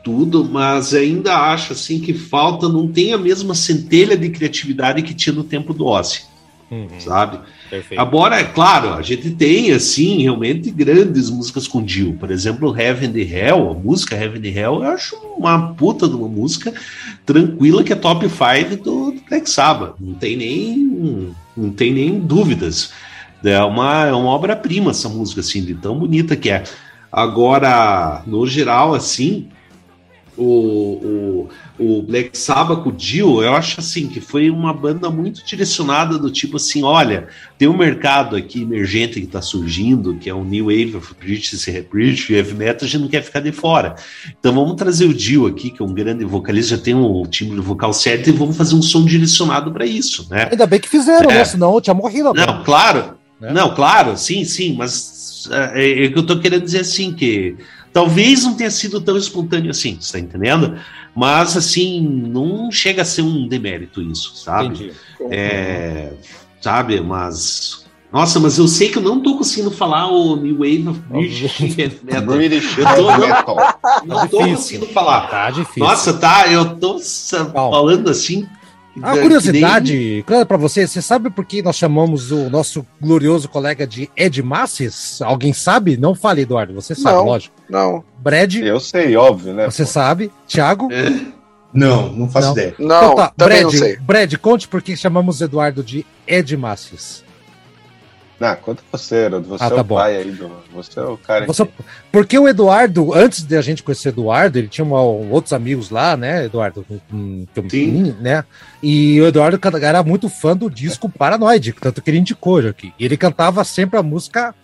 tudo, mas ainda acho assim que falta, não tem a mesma centelha de criatividade que tinha no tempo do Ozzy, uhum. sabe? Perfeito. Agora, é claro, a gente tem, assim, realmente grandes músicas com Dio. Por exemplo, Heaven the Hell, a música Heaven the Hell, eu acho uma puta de uma música tranquila que é top 5 do, do Black Sabbath. Não tem nem, não tem nem dúvidas. É uma, é uma obra-prima essa música, assim, de tão bonita que é. Agora, no geral, assim, o, o, o Black Sabbath com o Dio, eu acho assim que foi uma banda muito direcionada do tipo assim, olha, tem um mercado aqui emergente que está surgindo, que é o New Wave of British, British Heavy Metal, a gente não quer ficar de fora. Então vamos trazer o Dio aqui, que é um grande vocalista, já tem um timbre vocal certo, e vamos fazer um som direcionado para isso, né? Ainda bem que fizeram, é. né? Senão eu tinha morrido. Não, claro. Né? Não, claro, sim, sim, mas é, é, é que eu tô querendo dizer assim que Talvez não tenha sido tão espontâneo assim, você tá entendendo? Mas, assim, não chega a ser um demérito isso, sabe? É, sabe, mas... Nossa, mas eu sei que eu não tô conseguindo falar o New Wave of British Metal. British Metal. Não, não tô conseguindo falar. Tá difícil. Nossa, tá, eu tô falando assim a curiosidade, claro para você, você sabe por que nós chamamos o nosso glorioso colega de Ed Masses? Alguém sabe? Não fale, Eduardo, você sabe, não, lógico. Não. Brad? Eu sei, óbvio, né? Você pô. sabe? Thiago? É. Não, não faço não. ideia. Não, então, tá. Brad, não sei. Brad, conte por que chamamos Eduardo de Ed Masses. Ah, conta você, Você ah, tá é o bom. pai aí do. Você é o cara. Você... Porque o Eduardo, antes de a gente conhecer o Eduardo, ele tinha uma, outros amigos lá, né, Eduardo? Sim. Né? E o Eduardo era muito fã do disco Paranoid, tanto que ele indicou aqui. E ele cantava sempre a música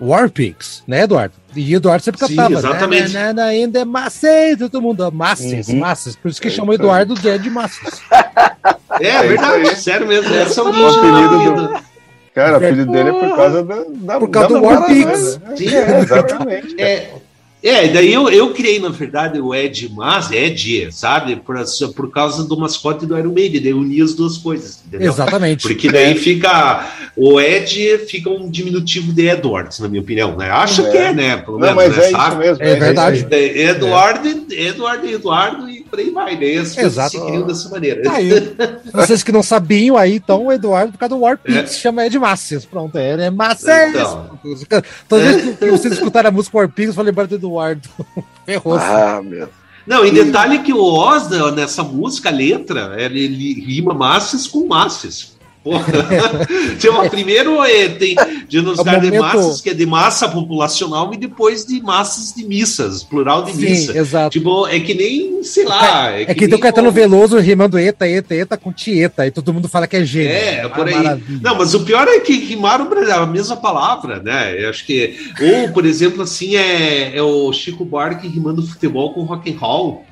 War Pigs, né, Eduardo? E o Eduardo sempre cantava. Sim, exatamente. Né, né, ainda é Massas, todo mundo, Massas, uhum. Massas. Por isso que é chamou Eduardo de Ed Massas. <laughs> É, é verdade, sério mesmo. Esse é o apelido do. Cara, o apelido dele é por causa da, da Por causa da do War Pigs. Sim, é, exatamente. É, é, daí eu, eu criei, na verdade, o Ed Mas, Ed, sabe? Por, por causa do mascote do Iron Maiden, daí unia as duas coisas, entendeu? Exatamente. Porque daí fica. O Ed fica um diminutivo de Edwards, na minha opinião, né? Acho é. que é, né? Pelo Não, menos, mas né, é sabe? Mesmo, é, é verdade. É, Edward, Edward, Eduardo e por aí vai, né? As Exato. se criam dessa maneira. Aí, <laughs> vocês que não sabiam aí, então o Eduardo, por causa do War Pigs, é. chama Ed Macias. Pronto, é Macias. Então. Toda vez que vocês escutarem a música War Pigs, eu vou lembrar do Eduardo. <laughs> Ferrou. Ah, meu. Não, e detalhe que o Oz, nessa música, a letra, ele, ele rima Macias com Macias. Porra. <laughs> primeiro é, tem genocidário é momento... de massas, que é de massa populacional, e depois de massas de missas, plural de Sim, missa. Exato. Tipo, é que nem, sei lá. É, é que, é que tem o Caetano Veloso rimando eta, eta, eta com tieta, e todo mundo fala que é gênio. É, ah, por aí. Maravilha. Não, mas o pior é que rimaram a mesma palavra, né? Eu acho que. Ou, por exemplo, assim, é, é o Chico Buarque rimando futebol com rock and roll.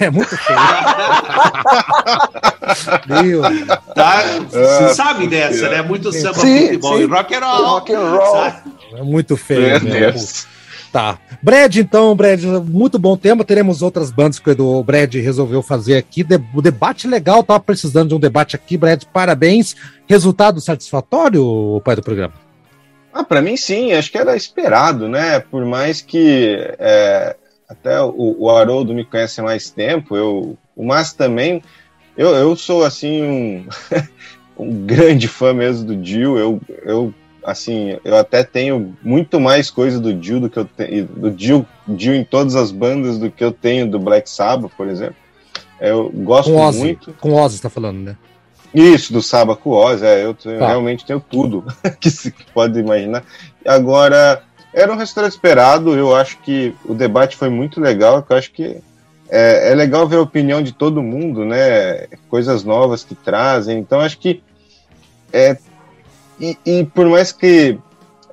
É muito feio. <laughs> Meu. Tá, você ah, sabe dessa, né? Muito samba, sim, futebol sim. e rock and roll. Rock and roll. É muito feio. Tá. Brad, então, Brad, muito bom tema. Teremos outras bandas que o Brad resolveu fazer aqui. O debate legal, tava precisando de um debate aqui, Brad. Parabéns. Resultado satisfatório, pai do programa? Ah, para mim sim, acho que era esperado, né? Por mais que é, até o, o Haroldo me conhece há mais tempo, eu, o Márcio também. Eu, eu sou assim um, <laughs> um grande fã mesmo do Dio. Eu, eu assim, eu até tenho muito mais coisa do Dio do que eu tenho do Dio, Dio em todas as bandas do que eu tenho do Black Sabbath, por exemplo. Eu gosto com Ozzy, muito. Com Ozzy está falando, né? Isso, do Sabbath com Ozzy, é, eu tenho, tá. realmente tenho tudo <laughs> que se pode imaginar. Agora, era um resultado esperado. Eu acho que o debate foi muito legal. Eu acho que é, é, legal ver a opinião de todo mundo, né? Coisas novas que trazem. Então, acho que. É, e, e por mais que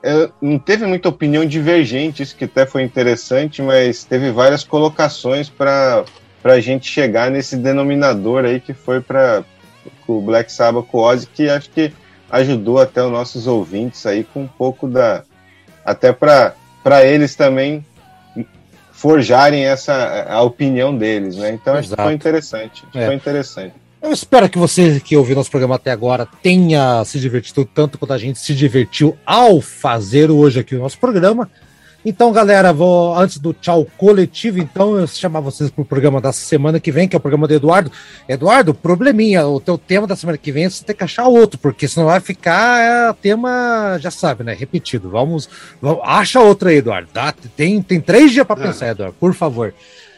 é, não teve muita opinião divergente, isso que até foi interessante, mas teve várias colocações para a gente chegar nesse denominador aí que foi para o Black Sabbath com o Ozzy, que acho que ajudou até os nossos ouvintes aí com um pouco da, até para eles também forjarem essa a opinião deles, né? Então acho que foi interessante. É. Foi interessante. Eu espero que você que ouviu nosso programa até agora tenha se divertido tanto quanto a gente se divertiu ao fazer hoje aqui o nosso programa. Então, galera, vou antes do tchau coletivo, então eu chamar vocês para o programa da semana que vem, que é o programa do Eduardo. Eduardo, probleminha, o teu tema da semana que vem você tem que achar outro, porque senão vai ficar é, tema, já sabe, né? Repetido. Vamos, vamos acha outro aí, Eduardo. Tá? Tem, tem três dias para é. pensar, Eduardo, por favor.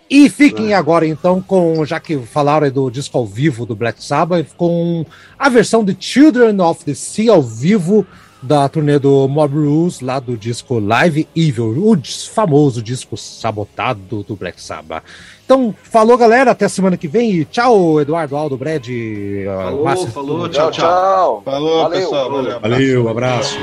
E fiquem é. agora, então, com, já que falaram do disco ao vivo do Black Sabbath, com a versão de Children of the Sea ao vivo da turnê do Mob Rules, lá do disco Live Evil, o famoso disco sabotado do Black Sabbath. Então, falou, galera, até semana que vem e tchau, Eduardo, Aldo, Brad. Falou, Márcio, falou, tchau, tchau. tchau. Falou, valeu, pessoal, valeu. Valeu, abraço.